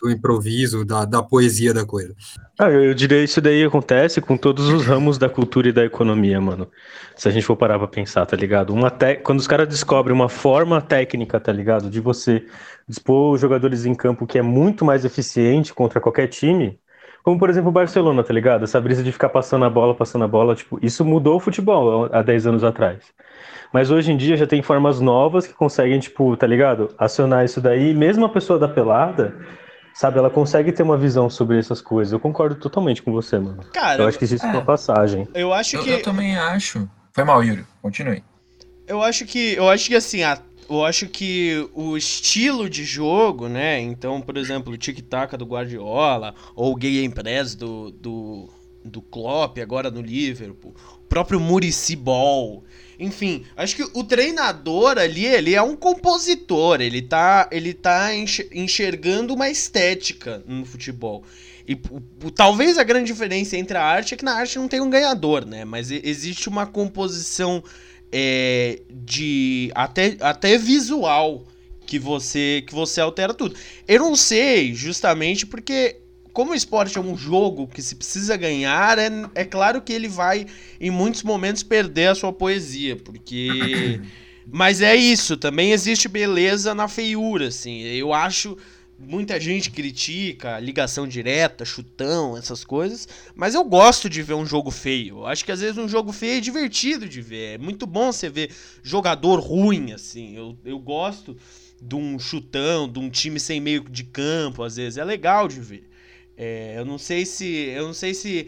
do improviso, da, da poesia da coisa. Ah, eu diria isso daí acontece com todos os ramos da cultura e da economia, mano. Se a gente for parar pra pensar, tá ligado? Uma te... Quando os caras descobrem uma forma técnica, tá ligado? De você dispor os jogadores em campo que é muito mais eficiente contra qualquer time, como, por exemplo, o Barcelona, tá ligado? Essa brisa de ficar passando a bola, passando a bola, tipo, isso mudou o futebol há 10 anos atrás. Mas hoje em dia já tem formas novas que conseguem, tipo, tá ligado? Acionar isso daí. Mesmo a pessoa da pelada, sabe, ela consegue ter uma visão sobre essas coisas. Eu concordo totalmente com você, mano. Cara, eu acho que existe é, uma passagem. Eu acho que. Eu, eu também acho. Foi mal, Yuri. Continue. Eu acho que. Eu acho que assim, a eu acho que o estilo de jogo, né? Então, por exemplo, o tic-tac do Guardiola, ou o Gay Press do, do, do Klopp, agora no Liverpool. Próprio Murici Ball. Enfim, acho que o treinador ali, ele é um compositor, ele tá, ele tá enxergando uma estética no futebol. E talvez a grande diferença entre a arte é que na arte não tem um ganhador, né? Mas existe uma composição é, de até, até visual que você que você altera tudo. Eu não sei, justamente porque como o esporte é um jogo que se precisa ganhar, é, é claro que ele vai, em muitos momentos, perder a sua poesia, porque. Mas é isso, também existe beleza na feiura, assim. Eu acho. Muita gente critica ligação direta, chutão, essas coisas, mas eu gosto de ver um jogo feio. Eu acho que às vezes um jogo feio é divertido de ver. É muito bom você ver jogador ruim, assim. Eu, eu gosto de um chutão, de um time sem meio de campo, às vezes. É legal de ver. É, eu não sei se. Eu não sei se.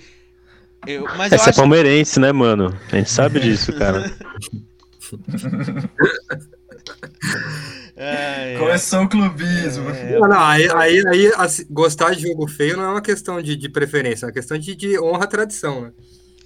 Eu, mas Essa eu é palmeirense, né, mano? A gente sabe disso, cara. É, é. Começou o clubismo. É, não, não, aí, aí, aí assim, gostar de jogo feio não é uma questão de, de preferência, é uma questão de, de honra à tradição, né?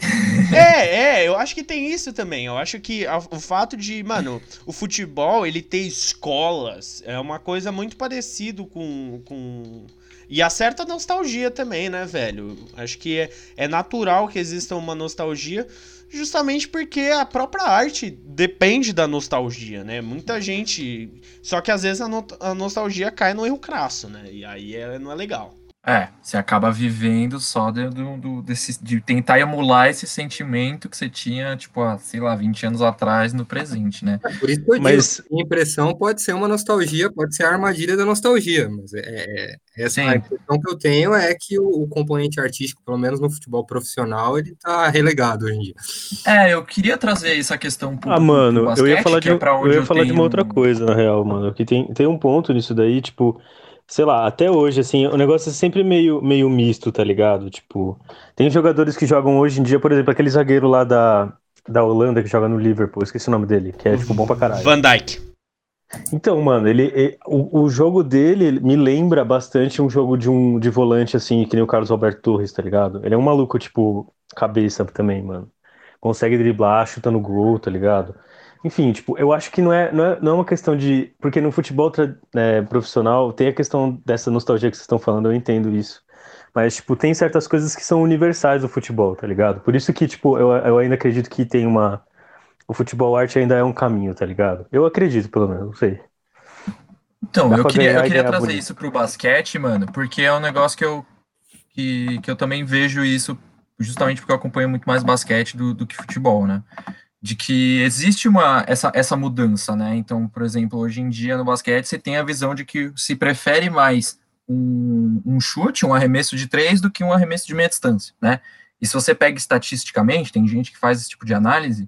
É, é, eu acho que tem isso também. Eu acho que a, o fato de, mano, o futebol ele ter escolas é uma coisa muito parecido com, com e a nostalgia também, né, velho? Acho que é, é natural que exista uma nostalgia, justamente porque a própria arte depende da nostalgia, né? Muita gente. Só que às vezes a, no... a nostalgia cai no erro crasso, né? E aí é... não é legal. É, você acaba vivendo só de, de, desse, de tentar emular esse sentimento que você tinha, tipo, há, sei lá, 20 anos atrás no presente, né? É, por isso que eu mas... digo, a impressão pode ser uma nostalgia, pode ser a armadilha da nostalgia, mas é, é, é essa a impressão que eu tenho é que o, o, componente artístico, pelo menos no futebol profissional, ele tá relegado hoje em dia. É, eu queria trazer essa questão um pouco Ah, mano, basquete, eu ia falar, de, é eu ia falar de uma outra coisa, na real, mano, que tem, tem um ponto nisso daí, tipo sei lá, até hoje, assim, o negócio é sempre meio, meio misto, tá ligado? Tipo, tem jogadores que jogam hoje em dia, por exemplo, aquele zagueiro lá da, da Holanda que joga no Liverpool, esqueci o nome dele, que é, tipo, bom pra caralho. Van Dijk. Então, mano, ele, ele o, o, jogo dele me lembra bastante um jogo de um de volante, assim, que nem o Carlos Alberto Torres, tá ligado? Ele é um maluco, tipo, cabeça também, mano. Consegue driblar, chuta no gol, tá ligado? Enfim, tipo, eu acho que não é, não é, não é uma questão de. Porque no futebol é, profissional tem a questão dessa nostalgia que vocês estão falando, eu entendo isso. Mas, tipo, tem certas coisas que são universais do futebol, tá ligado? Por isso que, tipo, eu, eu ainda acredito que tem uma. O futebol arte ainda é um caminho, tá ligado? Eu acredito, pelo menos, não sei. Então, eu queria, eu queria trazer isso pro basquete, mano, porque é um negócio que eu, que, que eu também vejo isso justamente porque eu acompanho muito mais basquete do, do que futebol, né? De que existe uma essa, essa mudança, né? Então, por exemplo, hoje em dia no basquete você tem a visão de que se prefere mais um, um chute, um arremesso de três do que um arremesso de meia distância, né? E se você pega estatisticamente, tem gente que faz esse tipo de análise,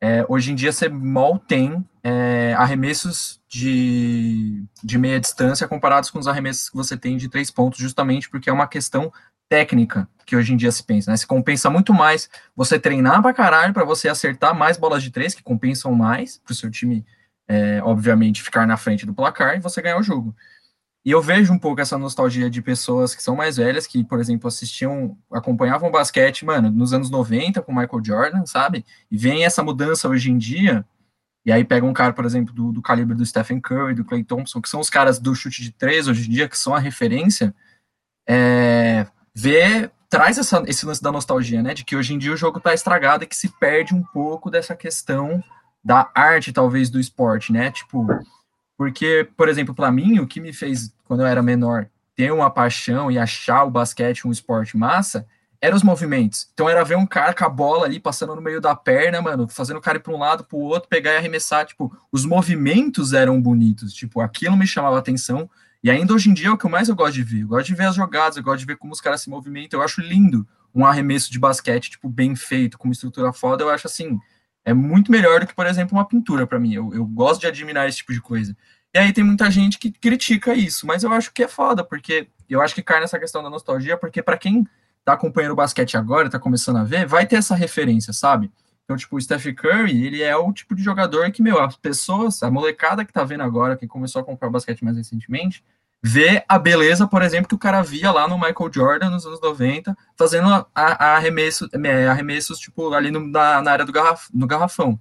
é, hoje em dia você mal tem é, arremessos de, de meia distância comparados com os arremessos que você tem de três pontos, justamente porque é uma questão técnica que hoje em dia se pensa, né? Se compensa muito mais você treinar pra caralho para você acertar mais bolas de três, que compensam mais pro seu time, é, obviamente, ficar na frente do placar e você ganhar o jogo. E eu vejo um pouco essa nostalgia de pessoas que são mais velhas, que, por exemplo, assistiam, acompanhavam basquete, mano, nos anos 90 com Michael Jordan, sabe? E vem essa mudança hoje em dia, e aí pega um cara, por exemplo, do, do calibre do Stephen Curry, do Clay Thompson, que são os caras do chute de três hoje em dia, que são a referência, é, vê, traz essa, esse lance da nostalgia, né? De que hoje em dia o jogo tá estragado e que se perde um pouco dessa questão da arte, talvez, do esporte, né? Tipo, porque, por exemplo, para mim, o que me fez, quando eu era menor, ter uma paixão e achar o basquete um esporte massa, eram os movimentos. Então era ver um cara com a bola ali passando no meio da perna, mano, fazendo o cara ir para um lado, para o outro, pegar e arremessar. Tipo, os movimentos eram bonitos. Tipo, aquilo me chamava atenção e ainda hoje em dia é o que eu mais eu gosto de ver. Eu gosto de ver as jogadas, eu gosto de ver como os caras se movimentam. Eu acho lindo um arremesso de basquete, tipo, bem feito, com uma estrutura foda. Eu acho assim, é muito melhor do que, por exemplo, uma pintura para mim. Eu, eu gosto de admirar esse tipo de coisa. E aí tem muita gente que critica isso, mas eu acho que é foda, porque eu acho que cai nessa questão da nostalgia, porque para quem tá acompanhando o basquete agora, tá começando a ver, vai ter essa referência, sabe? Então, tipo, o Steph Curry, ele é o tipo de jogador que, meu, as pessoas, a molecada que tá vendo agora, que começou a comprar basquete mais recentemente, ver a beleza, por exemplo, que o cara via lá no Michael Jordan nos anos 90, fazendo a, a arremesso, é, arremessos, tipo, ali no, na, na área do garraf, no garrafão.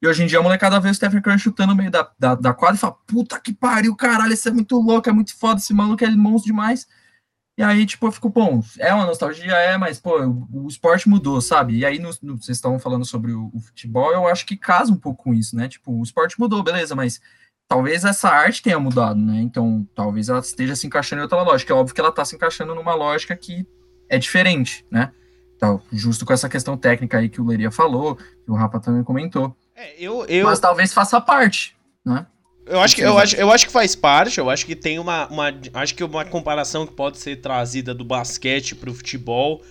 E hoje em dia a molecada vê o Stephen Curry chutando no meio da, da, da quadra e fala, puta que pariu, caralho, isso é muito louco, é muito foda, esse maluco é monstro demais. E aí, tipo, eu fico, bom, é uma nostalgia, é, mas, pô, o, o esporte mudou, sabe? E aí, no, no, vocês estavam falando sobre o, o, futebol, eu acho que casa um pouco com isso, né? Tipo, o esporte mudou, beleza, mas talvez essa arte tenha mudado, né? Então, talvez ela esteja se encaixando em outra lógica. É óbvio que ela está se encaixando numa lógica que é diferente, né? Então, justo com essa questão técnica aí que o Leria falou, que o Rafa também comentou. É, eu, eu... Mas talvez faça parte, né? Eu acho, que, eu, acho, eu acho que faz parte, eu acho que tem uma, uma. Acho que uma comparação que pode ser trazida do basquete pro futebol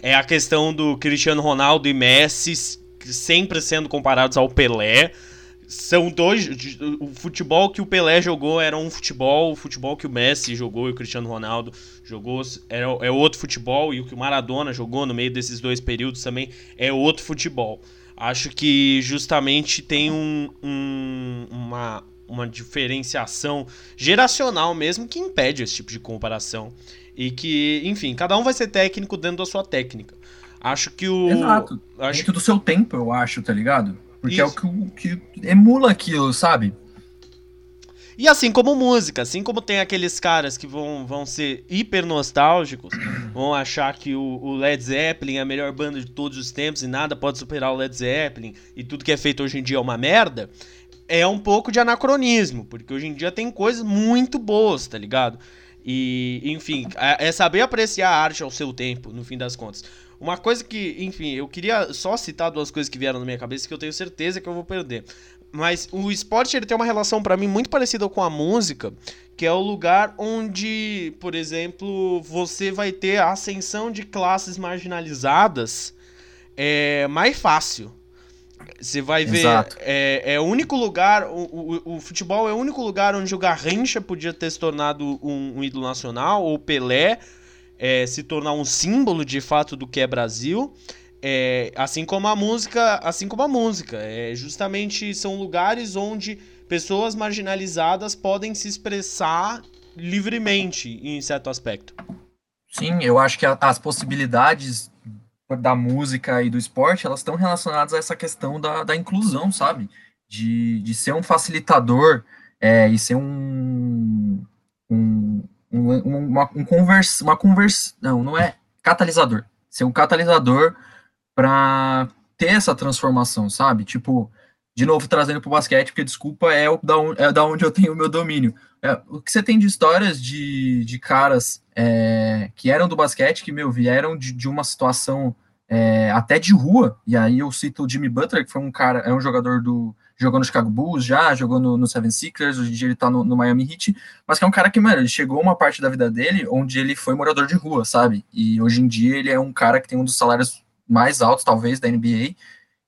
é a questão do Cristiano Ronaldo e Messi sempre sendo comparados ao Pelé. São dois. O futebol que o Pelé jogou era um futebol, o futebol que o Messi jogou e o Cristiano Ronaldo jogou é, é outro futebol, e o que o Maradona jogou no meio desses dois períodos também é outro futebol. Acho que justamente tem um, um uma, uma diferenciação geracional mesmo que impede esse tipo de comparação. E que, enfim, cada um vai ser técnico dentro da sua técnica. Acho que o. Exato. Acho dentro que... do seu tempo, eu acho, tá ligado? Porque Isso. é o que, que emula aquilo, sabe? E assim como música, assim como tem aqueles caras que vão, vão ser hiper nostálgicos, vão achar que o, o, Led Zeppelin é a melhor banda de todos os tempos e nada pode superar o Led Zeppelin e tudo que é feito hoje em dia é uma merda é um pouco de anacronismo, porque hoje em dia tem coisas muito boas, tá ligado? E, enfim, é, saber apreciar a arte ao seu tempo, no fim das contas. Uma coisa que, enfim, eu queria só citar duas coisas que vieram na minha cabeça que eu tenho certeza que eu vou perder. Mas o esporte ele tem uma relação para mim muito parecida com a música, que é o lugar onde, por exemplo, você vai ter a ascensão de classes marginalizadas é mais fácil. Você vai ver, é, é, o único lugar, o, o, o, futebol é o único lugar onde o Garrincha podia ter se tornado um, um ídolo nacional, ou Pelé é, se tornar um símbolo de fato do que é Brasil. É, assim como a música, assim como a música, é, justamente são lugares onde pessoas marginalizadas podem se expressar livremente em certo aspecto. Sim, eu acho que a, as possibilidades da música e do esporte, elas estão relacionadas a essa questão da, da inclusão, sabe? De, de ser um facilitador é, e ser um, um, um, uma, um conversa, uma conversa, não, não é catalisador, ser um catalisador para ter essa transformação, sabe? Tipo, de novo trazendo para o basquete, porque desculpa, é, o, da, é da onde eu tenho o meu domínio. É, o que você tem de histórias de, de caras é, que eram do basquete, que, meu, vieram de, de uma situação é, até de rua, e aí eu cito o Jimmy Butler, que foi um cara, é um jogador do. jogou no Chicago Bulls já, jogou no, no Seven Sixers, hoje em dia ele tá no, no, Miami Heat, mas que é um cara que, mano, ele chegou uma parte da vida dele onde ele foi morador de rua, sabe? E hoje em dia ele é um cara que tem um dos salários mais altos, talvez, da NBA,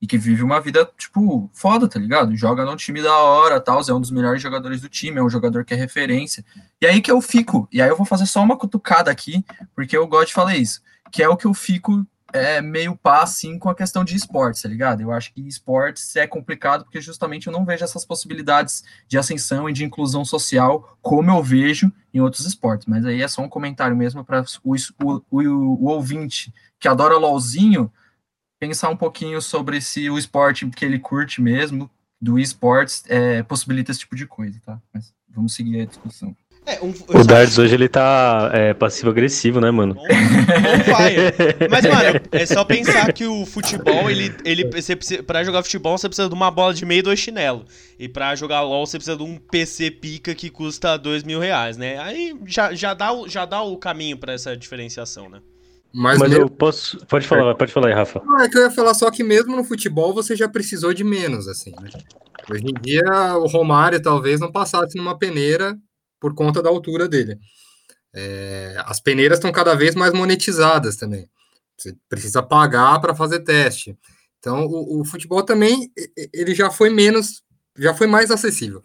e que vive uma vida, tipo, foda, tá ligado? Joga num time da hora, tal, é um dos melhores jogadores do time, é um jogador que é referência. E aí que eu fico, e aí eu vou fazer só uma cutucada aqui, porque eu gosto de falar isso, que é o que eu fico é, meio pá, assim, com a questão de esportes, tá ligado? Eu acho que esportes é complicado porque justamente eu não vejo essas possibilidades de ascensão e de inclusão social como eu vejo em outros esportes. Mas aí é só um comentário mesmo para o, o, o, o ouvinte que adora LOLzinho, pensar um pouquinho sobre se o esporte que ele curte mesmo, do esports, é, possibilita esse tipo de coisa, tá? Mas vamos seguir a discussão. É, um, o Darts hoje ele tá é, passivo-agressivo, né, mano? Mas, mano, é só pensar que o futebol, ele, ele você precisa, pra jogar futebol, você precisa de uma bola de meio e dois chinelo. E pra jogar LOL, você precisa de um PC pica que custa dois mil reais, né? Aí já, já, dá, já dá o caminho para essa diferenciação, né? Mas, Mas mesmo... eu posso. Pode falar, pode falar aí, Rafa. Não, é que eu ia falar só que mesmo no futebol você já precisou de menos, assim, né? Hoje em dia, o Romário talvez não passasse numa peneira por conta da altura dele. É, as peneiras estão cada vez mais monetizadas também. Você precisa pagar para fazer teste. Então, o, o, futebol também ele já foi menos, já foi mais acessível.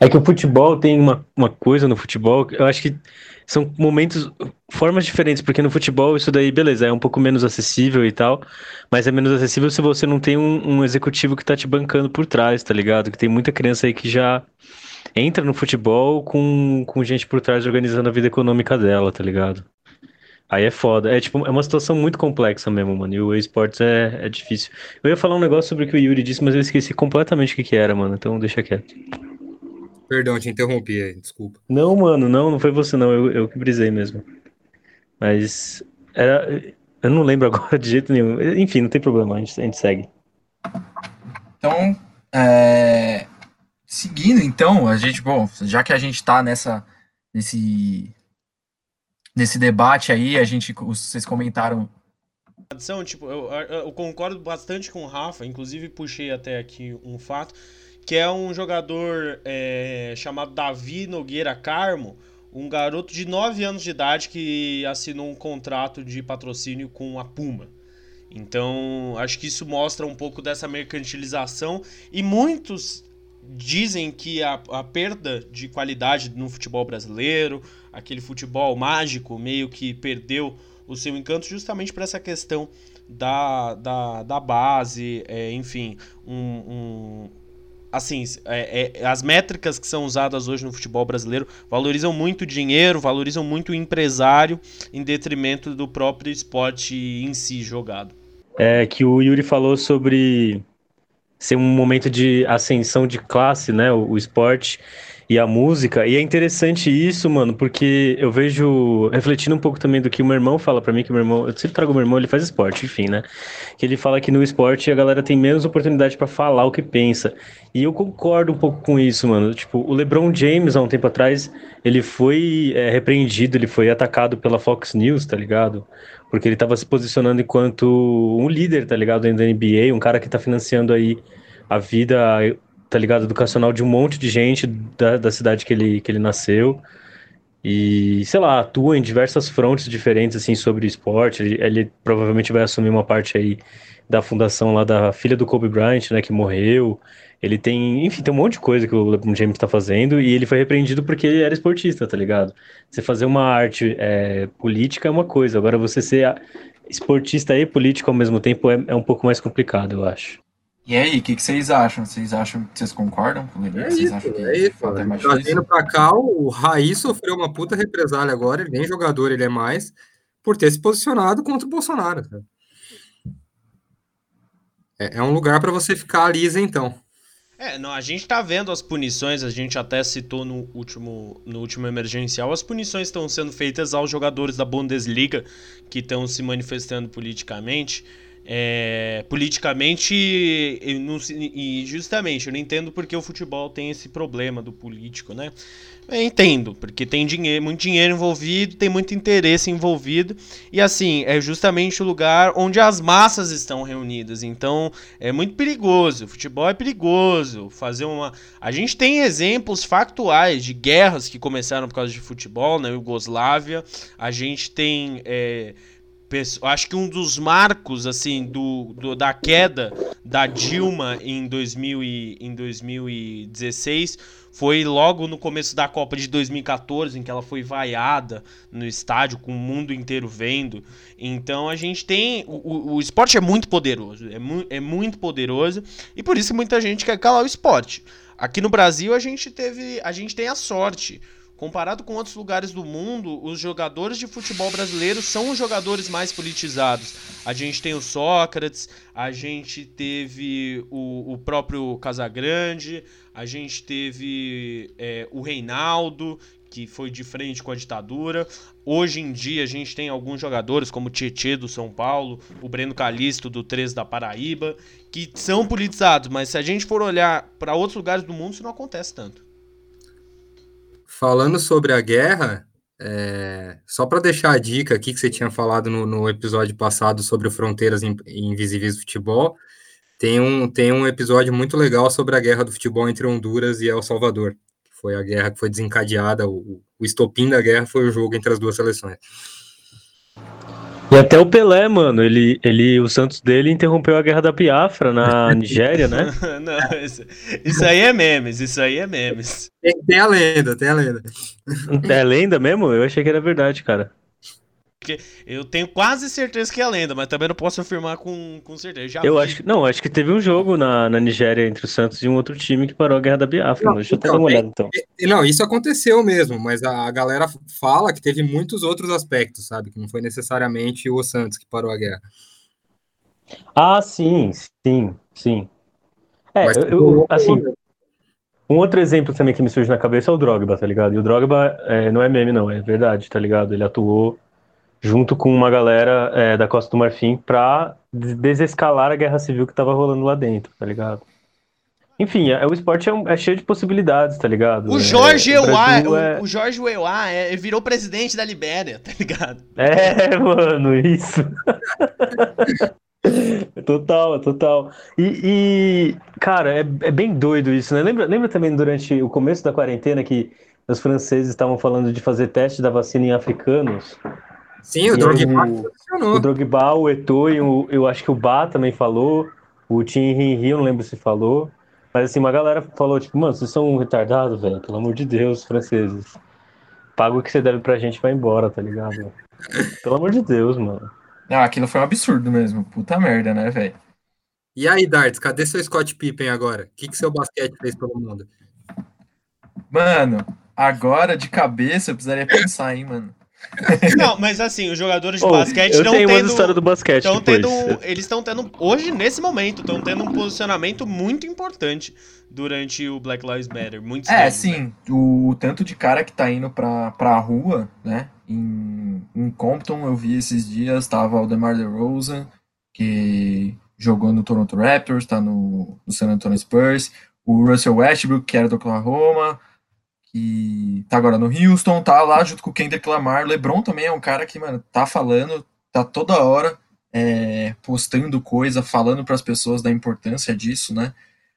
É que o futebol tem uma, uma coisa no futebol, eu acho que são momentos, formas diferentes, porque no futebol isso daí, beleza, é um pouco menos acessível e tal, mas é menos acessível se você não tem um, um executivo que tá te bancando por trás, tá ligado? Que tem muita criança aí que já entra no futebol com, com gente por trás organizando a vida econômica dela, tá ligado? Aí é foda. É tipo, é uma situação muito complexa mesmo, mano. E o esportes é, é difícil. Eu ia falar um negócio sobre o que o Yuri disse, mas eu esqueci completamente o que, que era, mano. Então deixa quieto. Perdão, te interrompi aí, desculpa. Não, mano, não, não foi você não. Eu, eu que brisei mesmo. Mas era. Eu não lembro agora de jeito nenhum. Enfim, não tem problema, a gente, a gente segue. Então, é... seguindo então, a gente, bom, já que a gente tá nessa, nesse nesse debate aí, a gente, vocês comentaram. Tipo, eu, eu concordo bastante com o Rafa, inclusive puxei até aqui um fato, que é um jogador é, chamado Davi Nogueira Carmo, um garoto de 9 anos de idade que assinou um contrato de patrocínio com a Puma. Então, acho que isso mostra um pouco dessa mercantilização e muitos dizem que a, a perda de qualidade no futebol brasileiro, aquele futebol mágico, meio que perdeu o seu encanto justamente por essa questão da, da, da base, é, enfim, um assim, é, é, as métricas que são usadas hoje no futebol brasileiro valorizam muito o dinheiro, valorizam muito o empresário, em detrimento do próprio esporte em si jogado. É que o Yuri falou sobre ser um momento de ascensão de classe, né? O, o esporte e a música. E é interessante isso, mano, porque eu vejo, refletindo um pouco também do que o meu irmão fala para mim, que o meu irmão, eu sempre trago o meu irmão, ele faz esporte, enfim, né? Que ele fala que no esporte a galera tem menos oportunidade para falar o que pensa. E eu concordo um pouco com isso, mano. Tipo, o LeBron James, há um tempo atrás, ele foi é, repreendido, ele foi atacado pela Fox News, tá ligado? Porque ele tava se posicionando enquanto um líder, tá ligado? Dentro da NBA, um cara que tá financiando aí a vida tá ligado, educacional de um monte de gente da, da cidade que ele, que ele nasceu. E, sei lá, atua em diversas frontes diferentes, assim, sobre esporte. Ele, ele, provavelmente vai assumir uma parte aí da fundação lá da filha do Kobe Bryant, né, que morreu. Ele tem, enfim, tem um monte de coisa que o LeBron James tá fazendo e ele foi repreendido porque ele era esportista, tá ligado? Você fazer uma arte é, política é uma coisa, agora você ser esportista e político ao mesmo tempo é, é um pouco mais complicado, eu acho. E aí, o que, que, vocês acham? Vocês acham que vocês concordam com ele? É vocês isso, acham que é isso. É mais Trazendo pra cá, o Raí sofreu uma puta represália agora, ele nem jogador ele é mais, por ter se posicionado contra o Bolsonaro. É, é um lugar para você ficar lisa, então. É, não, a gente tá vendo as punições, a gente até citou no último, no último emergencial, as punições estão sendo feitas aos jogadores da Bundesliga que estão se manifestando politicamente é, politicamente e, e, justamente eu não entendo porque o futebol tem esse problema do político, né? Eu entendo, porque tem dinheiro, muito dinheiro envolvido, tem muito interesse envolvido e assim é justamente o lugar onde as massas estão reunidas. Então é muito perigoso. O futebol é perigoso. Fazer uma, a gente tem exemplos factuais de guerras que começaram por causa de futebol, na Iugoslávia. A gente tem é, acho que um dos marcos assim do, do, da queda da Dilma em, 2000 e, em 2016 foi logo no começo da Copa de 2014 em que ela foi vaiada no estádio com o mundo inteiro vendo. Então a gente tem o, o, esporte é muito poderoso é, mu é muito poderoso e por isso muita gente quer calar o esporte. Aqui no Brasil a gente teve a gente tem a sorte Comparado com outros lugares do mundo, os jogadores de futebol brasileiro são os jogadores mais politizados. A gente tem o Sócrates, a gente teve o, o próprio Casagrande, a gente teve é, o Reinaldo, que foi de frente com a ditadura. Hoje em dia a gente tem alguns jogadores como o Tietê do São Paulo, o Breno Calixto do 13 da Paraíba, que são politizados, mas se a gente for olhar para outros lugares do mundo, isso não acontece tanto. Falando sobre a guerra, é, só para deixar a dica aqui que você tinha falado no, no episódio passado sobre Fronteiras Invisíveis do Futebol, tem um, tem um episódio muito legal sobre a guerra do futebol entre Honduras e El Salvador. Que foi a guerra que foi desencadeada, o, o estopim da guerra foi o jogo entre as duas seleções. E até o Pelé, mano, ele, ele, o Santos dele interrompeu a guerra da Biafra na Nigéria, né? Não, isso, isso, aí é memes, isso aí é memes. Tem, tem, a lenda, tem a lenda. É lenda mesmo? Eu achei que era verdade, cara. Porque eu tenho quase certeza que é lenda, mas também não posso afirmar com, com certeza. Já eu vi. acho que não, acho que teve um jogo na, na Nigéria entre o Santos e um outro time que parou a guerra da Biafra. Não, deixa eu então, dar uma olhada então. Não, isso aconteceu mesmo, mas a, a, galera fala que teve muitos outros aspectos, sabe? Que não foi necessariamente o Santos que parou a guerra. Ah, sim, sim, sim. É, mas, eu, eu, assim, um outro exemplo também que me surge na cabeça é o Drogba, tá ligado? E o Drogba é, não é meme, não, é verdade, tá ligado? Ele atuou junto com uma galera é, da Costa do Marfim para desescalar a guerra civil que tava rolando lá dentro, tá ligado? Enfim, é, o esporte é, um, é, cheio de possibilidades, tá ligado? O Jorge é, Ewa, o, é... o, Jorge Ewa é, virou presidente da Libéria, tá ligado? É, mano, isso. total, total. E, e cara, é, é, bem doido isso, né? Lembra, lembra também durante o começo da quarentena que os franceses estavam falando de fazer teste da vacina em africanos? Sim, o Drogba funcionou. O Drogba, o Eto'o, eu, eu acho que o Ba também falou, o Tim Ri, eu não lembro se falou. Mas assim, uma galera falou, tipo, mano, vocês são retardados, velho, pelo amor de Deus, franceses. Paga o que você deve pra gente e vai embora, tá ligado? Pelo amor de Deus, mano. Ah, aquilo foi um absurdo mesmo. Puta merda, né, velho? E aí, Darts, cadê seu Scott Pippen agora? O que, que seu basquete fez pelo mundo? Mano, agora de cabeça eu precisaria pensar, hein, mano. Não, mas assim, os jogadores de oh, basquete não tendo. uma história do basquete. Tendo, eles estão tendo. Hoje, nesse momento, estão tendo um posicionamento muito importante durante o Black Lives Matter. Muitos é, sim. Né? O tanto de cara que tá indo pra, pra rua, né? Em, em Compton, eu vi esses dias, tava o DeMar DeRozan, que jogou no Toronto Raptors, tá no, no San Antonio Spurs. O Russell Westbrook, que era do Oklahoma que tá agora no Houston, tá lá junto com o Kendrick Lamar. LeBron também é um cara que, mano, tá falando, tá toda hora é, postando coisa, falando para as pessoas da importância disso, né?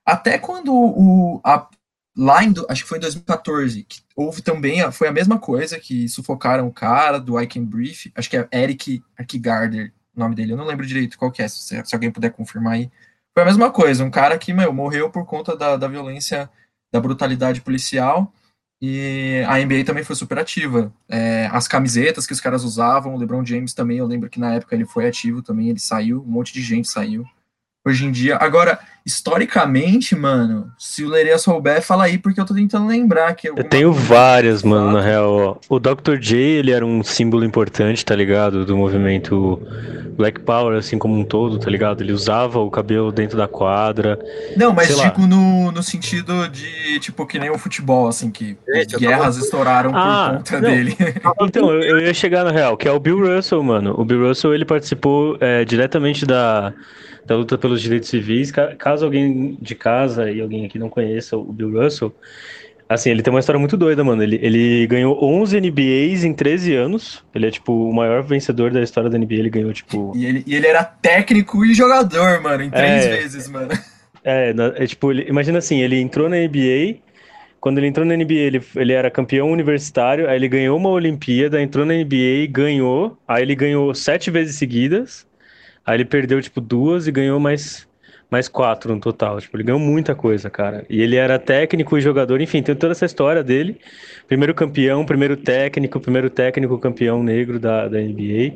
Até quando o. A, lá em, acho que foi em 2014, que houve também, foi a mesma coisa, que sufocaram o cara do I Can Brief, acho que é Eric Arkigarder, o nome dele, eu não lembro direito qual que é, se, se, alguém puder confirmar aí. Foi a mesma coisa, um cara que, meu, morreu por conta da, da violência, da brutalidade policial, e a NBA também foi super ativa. É, as camisetas que os caras usavam, o LeBron James também, eu lembro que na época ele foi ativo também, ele saiu, um monte de gente saiu. Hoje em dia, agora, historicamente, mano, se o Leria souber, fala aí, porque eu tô tentando lembrar que Eu tenho várias, mano, na real. O Dr. J, ele era um símbolo importante, tá ligado? Do movimento Black Power, assim como um todo, tá ligado? Ele usava o cabelo dentro da quadra. Não, mas digo no, no sentido de, tipo, que nem o futebol, assim, que Gente, guerras tava... estouraram ah, por conta não. dele. Então, eu, eu, ia chegar na real, que é o Bill Russell, mano. O Bill Russell, ele participou é, diretamente da da luta pelos direitos civis. Caso alguém de casa e alguém aqui não conheça o Bill Russell, assim, ele tem uma história muito doida, mano. Ele, ele ganhou 11 NBAs em 13 anos. Ele é, tipo, o maior vencedor da história da NBA. Ele ganhou, tipo. E ele, e ele era técnico e jogador, mano, em três é, vezes, mano. É, é tipo, ele, imagina assim, ele entrou na NBA. Quando ele entrou na NBA, ele, ele era campeão universitário, aí ele ganhou uma Olimpíada, entrou na NBA, ganhou, aí ele ganhou sete vezes seguidas, Aí ele perdeu, tipo, duas e ganhou mais, mais quatro no total. Tipo, ele ganhou muita coisa, cara. E ele era técnico e jogador, enfim, tem toda essa história dele. Primeiro campeão, primeiro técnico, primeiro técnico campeão negro da, da NBA.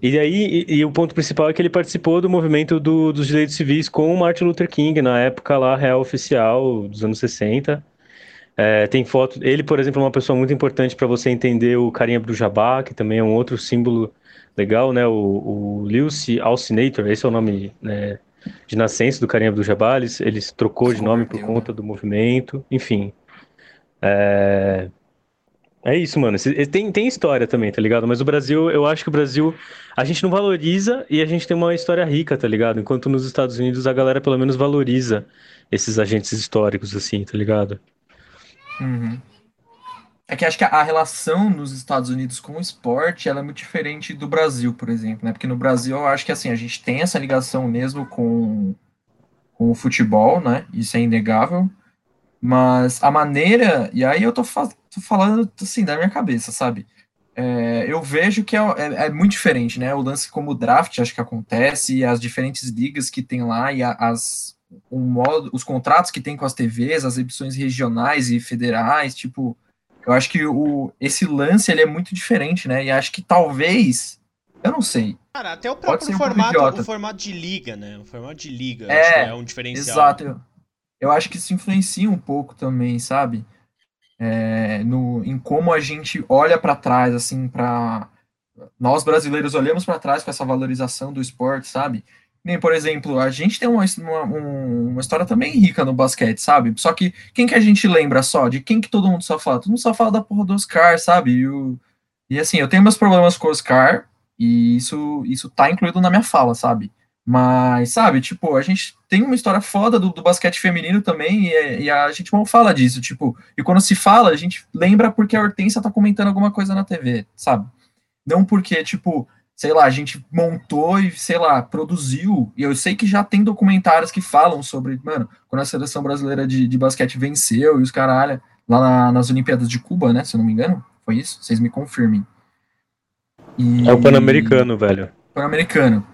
E aí, e, e, o ponto principal é que ele participou do movimento do, dos direitos civis com o Martin Luther King, na época lá, real oficial, dos anos 60. É, tem foto. Ele, por exemplo, é uma pessoa muito importante para você entender o Karim Abdul-Jabbar, que também é um outro símbolo legal, né? O, o Lewis Alcinator, esse é o nome né, de nascença do Karim Abdul-Jabbar, eles, eles trocou de nome por conta do movimento, enfim. É, é isso, mano. Tem, tem história também, tá ligado? Mas o Brasil, eu acho que o Brasil, a gente não valoriza e a gente tem uma história rica, tá ligado? Enquanto nos Estados Unidos a galera pelo menos valoriza esses agentes históricos, assim, tá ligado? Uhum. É que acho que a relação nos Estados Unidos com o esporte ela é muito diferente do Brasil, por exemplo, né? Porque no Brasil eu acho que assim, a gente tem essa ligação mesmo com, com o futebol, né? Isso é inegável. Mas a maneira, e aí eu tô, fa tô falando assim da minha cabeça, sabe? É, eu vejo que é, é, é, muito diferente, né? O lance como o draft acho que acontece, e as diferentes ligas que tem lá, e as, o modo, os contratos que tem com as TVs, as edições regionais e federais, tipo Eu acho que o, esse lance ele é muito diferente, né? E acho que talvez. Eu não sei. Cara, até o próprio um formato, o formato de liga, né? O formato de liga é, é um diferencial. Exato. Eu, eu acho que isso influencia um pouco também, sabe? É, no, em como a gente olha para trás, assim, para nós brasileiros olhamos para trás com essa valorização do esporte, sabe? Nem, por exemplo, a gente tem uma, uma, uma, história também rica no basquete, sabe? Só que quem que a gente lembra só? De quem que todo mundo só fala? Todo mundo só fala da porra do Oscar, sabe? E, o, e assim, eu tenho meus problemas com o Oscar, e isso, isso tá incluído na minha fala, sabe? Mas, sabe, tipo, a gente tem uma história foda do, do basquete feminino também, e, e, a gente não fala disso, tipo, e quando se fala, a gente lembra porque a Hortência tá comentando alguma coisa na TV, sabe? Não porque, tipo, sei lá, a gente montou e, sei lá, produziu. E eu sei que já tem documentários que falam sobre, mano, quando a seleção brasileira de, de basquete venceu e os caralho, lá na, nas Olimpíadas de Cuba, né? Se eu não me engano. Foi isso? Vocês me confirmem. E... É o Pan-Americano, velho. Pan-Americano.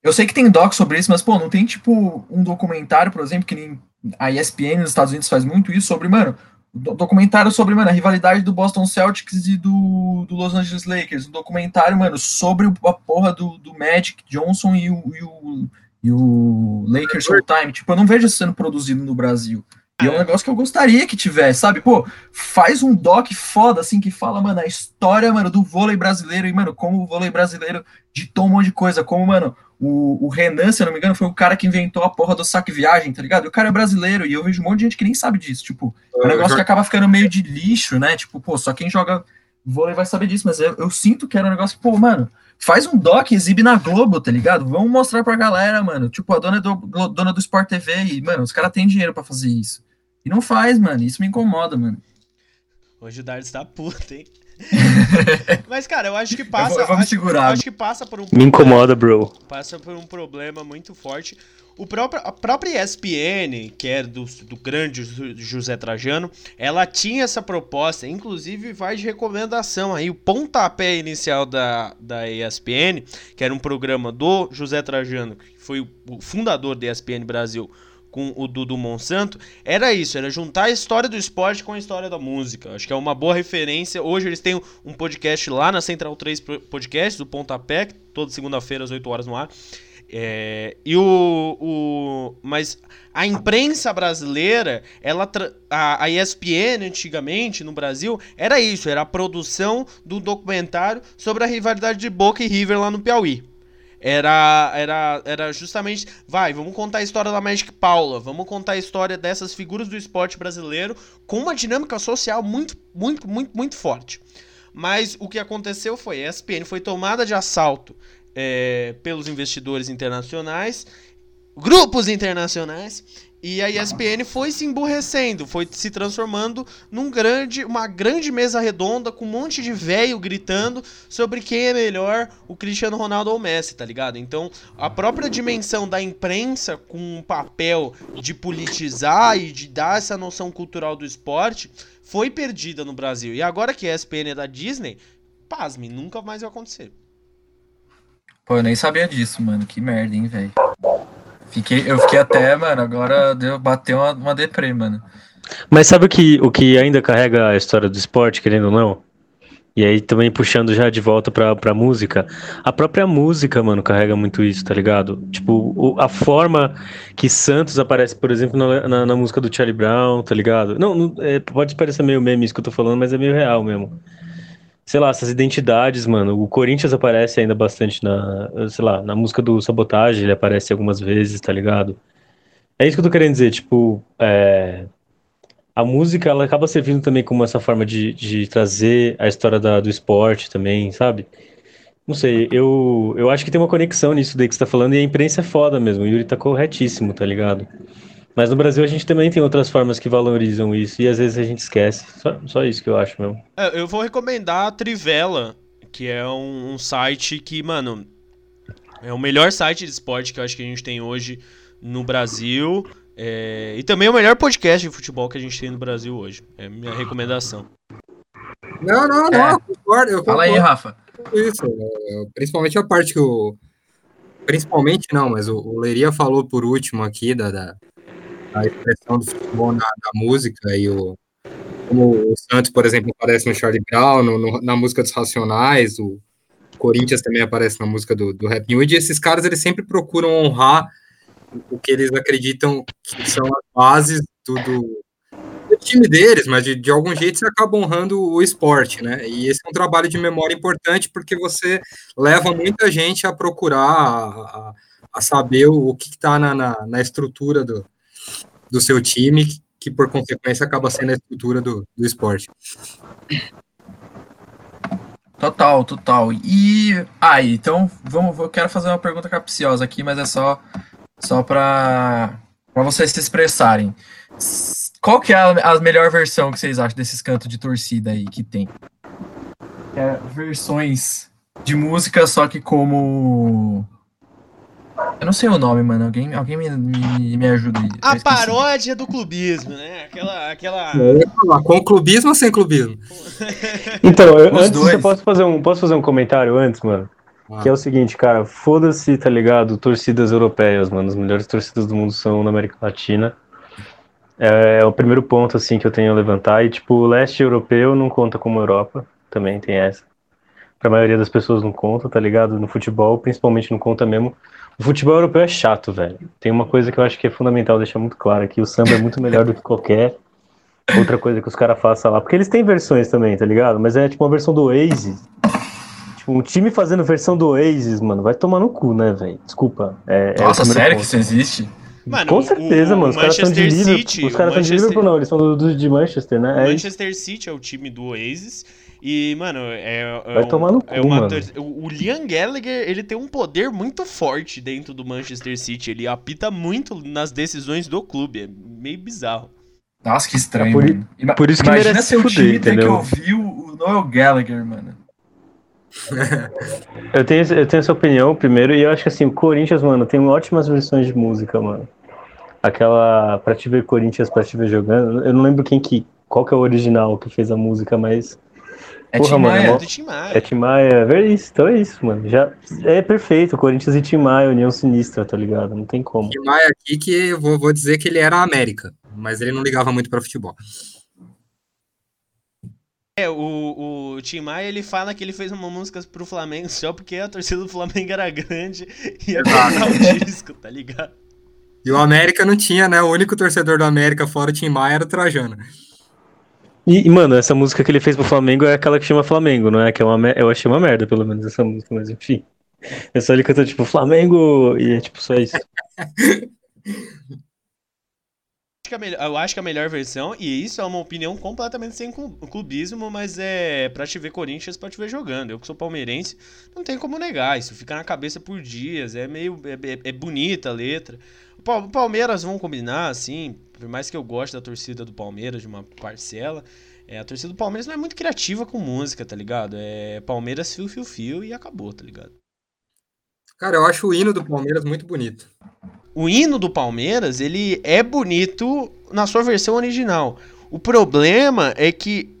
Eu sei que tem doc sobre isso, mas, pô, não tem, tipo, um documentário, por exemplo, que nem a ESPN nos Estados Unidos faz muito isso, sobre, mano, documentário sobre, mano, a rivalidade do Boston Celtics e do, do Los Angeles Lakers. Um documentário, mano, sobre a porra do, do Magic Johnson e o, e o, e o Lakers Showtime. Tipo, eu não vejo isso sendo produzido no Brasil. E é um negócio que eu gostaria que tivesse, sabe? Pô, faz um doc foda, assim, que fala, mano, a história, mano, do vôlei brasileiro e, mano, como o vôlei brasileiro ditou um monte de coisa. Como, mano, o, o Renan, se eu não me engano, foi o cara que inventou a porra do saque viagem, tá ligado? E o cara é brasileiro e eu vejo um monte de gente que nem sabe disso. Tipo, é um negócio que acaba ficando meio de lixo, né? Tipo, pô, só quem joga vôlei vai saber disso, mas eu, eu sinto que era um negócio que, pô, mano, faz um doc, exibe na Globo, tá ligado? Vamos mostrar pra galera, mano. Tipo, a dona do, dona do Sport TV e, mano, os caras têm dinheiro para fazer isso. E não faz, mano. Isso me incomoda, mano. Hoje o Dardo está puto, hein? Mas, cara, eu acho que passa. Eu vou, eu vou me segurar. acho que passa por um. Me incomoda, bro. Passa por um problema muito forte. O próprio, a própria ESPN, que é do, do grande José Trajano, ela tinha essa proposta, inclusive vai de recomendação aí. O pontapé inicial da, da ESPN, que era um programa do José Trajano, que foi o fundador da ESPN Brasil com o Dudu Monsanto, era isso, era juntar a história do esporte com a história da música. Acho que é uma boa referência. Hoje eles têm um podcast lá na Central 3 Podcast, do Pontapé, toda segunda-feira às 8 horas no ar. É, e o, o, mas a imprensa brasileira, ela a, a ESPN antigamente no Brasil era isso, era a produção do documentário sobre a rivalidade de Boca e River lá no Piauí era, era, era justamente, vai, vamos contar a história da Magic Paula, vamos contar a história dessas figuras do esporte brasileiro com uma dinâmica social muito, muito, muito, muito forte. Mas o que aconteceu foi, a ESPN foi tomada de assalto é, pelos investidores internacionais, grupos internacionais, e a ESPN foi se emburrecendo, foi se transformando num grande, uma grande mesa redonda com um monte de velho gritando sobre quem é melhor, o Cristiano Ronaldo ou o Messi, tá ligado? Então, a própria dimensão da imprensa com um papel de politizar e de dar essa noção cultural do esporte foi perdida no Brasil. E agora que a ESPN é da Disney, pasme, nunca mais vai acontecer. Pô, eu nem sabia disso, mano. Que merda, hein, velho. Fiquei, eu fiquei até, mano, agora deu, bateu uma, uma deprê, mano. Mas sabe o que, o que ainda carrega a história do esporte, querendo ou não? E aí também puxando já de volta pra, pra música. A própria música, mano, carrega muito isso, tá ligado? Tipo, o, a forma que Santos aparece, por exemplo, na, na, na música do Charlie Brown, tá ligado? Não, não é, pode parecer meio meme isso que eu tô falando, mas é meio real mesmo sei lá, essas identidades, mano. O Corinthians aparece ainda bastante na, sei lá, na música do Sabotagem, ele aparece algumas vezes, tá ligado? É isso que eu tô querendo dizer, tipo, é... a música, ela acaba servindo também como essa forma de, de trazer a história da, do esporte também, sabe? Não sei, eu, eu acho que tem uma conexão nisso daí que você tá falando e a imprensa é foda mesmo, o Yuri tá corretíssimo, tá ligado? Mas no Brasil a gente também tem outras formas que valorizam isso e às vezes a gente esquece. Só, só isso que eu acho mesmo. É, eu vou recomendar a Trivela, que é um, um, site que, mano, é o melhor site de esporte que eu acho que a gente tem hoje no Brasil. É, e também é o melhor podcast de futebol que a gente tem no Brasil hoje. É a minha recomendação. Não, não, não, é. eu concordo, eu concordo. Fala aí, Rafa. Isso, é, principalmente a parte que o. Principalmente não, mas o, o Leria falou por último aqui da, da, a expressão do futebol na, na música e o, como o Santos, por exemplo, aparece no Charlie Brown, no, no, na música dos Racionais, o Corinthians também aparece na música do, do Rap New, e esses caras eles sempre procuram honrar o que eles acreditam que são as bases do, do, do time deles, mas de, de, algum jeito você acaba honrando o esporte, né? E esse é um trabalho de memória importante porque você leva muita gente a procurar, a, a saber o, o que está na, na, na, estrutura do, do seu time, que por consequência acaba sendo a estrutura do, do esporte. Total, total. E ah, então vamos, eu quero fazer uma pergunta capciosa aqui, mas é só só para para vocês se expressarem. Qual que é a, a, melhor versão que vocês acham desses cantos de torcida aí que tem? É, versões de música, só que como eu não sei o nome, mano. Alguém, alguém me, me, me ajuda aí. A paródia do clubismo, né? Aquela. aquela... com clubismo ou sem clubismo? então, eu, antes eu posso fazer, um, posso fazer um comentário antes, mano? Ah. Que é o seguinte, cara, foda-se, tá ligado? Torcidas europeias, mano. As melhores torcidas do mundo são na América Latina. É, é o primeiro ponto, assim, que eu tenho a levantar. E, tipo, o leste europeu não conta como Europa. Também tem essa. Pra maioria das pessoas não conta, tá ligado? No futebol, principalmente não conta mesmo. O futebol europeu é chato, velho. Tem uma coisa que eu acho que é fundamental deixar muito claro aqui: o samba é muito melhor do que qualquer outra coisa que os caras façam lá. Porque eles têm versões também, tá ligado? Mas é tipo uma versão do Oasis. Tipo, um time fazendo versão do Oasis, mano, vai tomar no cu, né, velho? Desculpa. É, é Nossa, é sério ponto. que isso existe? Mano, Com certeza, o, mano. Os caras são de Liverpool. Os caras são de Liverpool, não. Eles são do, do, de Manchester, né? É Manchester City é o time do Oasis. E, mano, é. é Vai um, tomar no cu, é uma, mano. O Liam Gallagher, ele tem um poder muito forte dentro do Manchester City. Ele apita muito nas decisões do clube. É meio bizarro. Nossa, que estranho, é por, mano. Por isso que Imagina merece ser o time ter que ouvir o Noel Gallagher, mano. eu, tenho, eu tenho essa opinião primeiro, e eu acho que assim, o Corinthians, mano, tem ótimas versões de música, mano. Aquela Pra Te Ver Corinthians, Pra Te Ver Jogando, eu não lembro quem que, qual que é o original que fez a música, mas é Porra, Tim Maia. Mano, é, Tim Maia. É Tim Maia. É isso, então é isso, mano. Já é perfeito. Corinthians e Tim Maia, União Sinistra, tá ligado? Não tem como. Tim Maia aqui que eu vou, vou dizer que ele era América, mas ele não ligava muito para futebol. É, o, o Tim Maia, ele fala que ele fez uma música pro Flamengo só porque a torcida do Flamengo era grande e ia comprar o disco, tá ligado? E o América não tinha, né? O único torcedor do América fora o Tim Maia era o Trajano. E, mano, essa música que ele fez pro Flamengo é aquela que chama Flamengo, não é? Que é uma, eu achei uma merda, pelo menos, essa música, mas enfim. É só ele cantando, tipo, Flamengo, e é tipo só isso. eu acho que a melhor versão, e isso é uma opinião completamente sem clubismo, mas é pra te ver Corinthians, pra te ver jogando. Eu que sou palmeirense, não tem como negar. Isso fica na cabeça por dias, é meio. É, é, é bonita a letra. O Palmeiras vão combinar, assim, por mais que eu goste da torcida do Palmeiras, de uma parcela, é, a torcida do Palmeiras não é muito criativa com música, tá ligado? É Palmeiras fio, fio, fio e acabou, tá ligado? Cara, eu acho o hino do Palmeiras muito bonito. O hino do Palmeiras, ele é bonito na sua versão original. O problema é que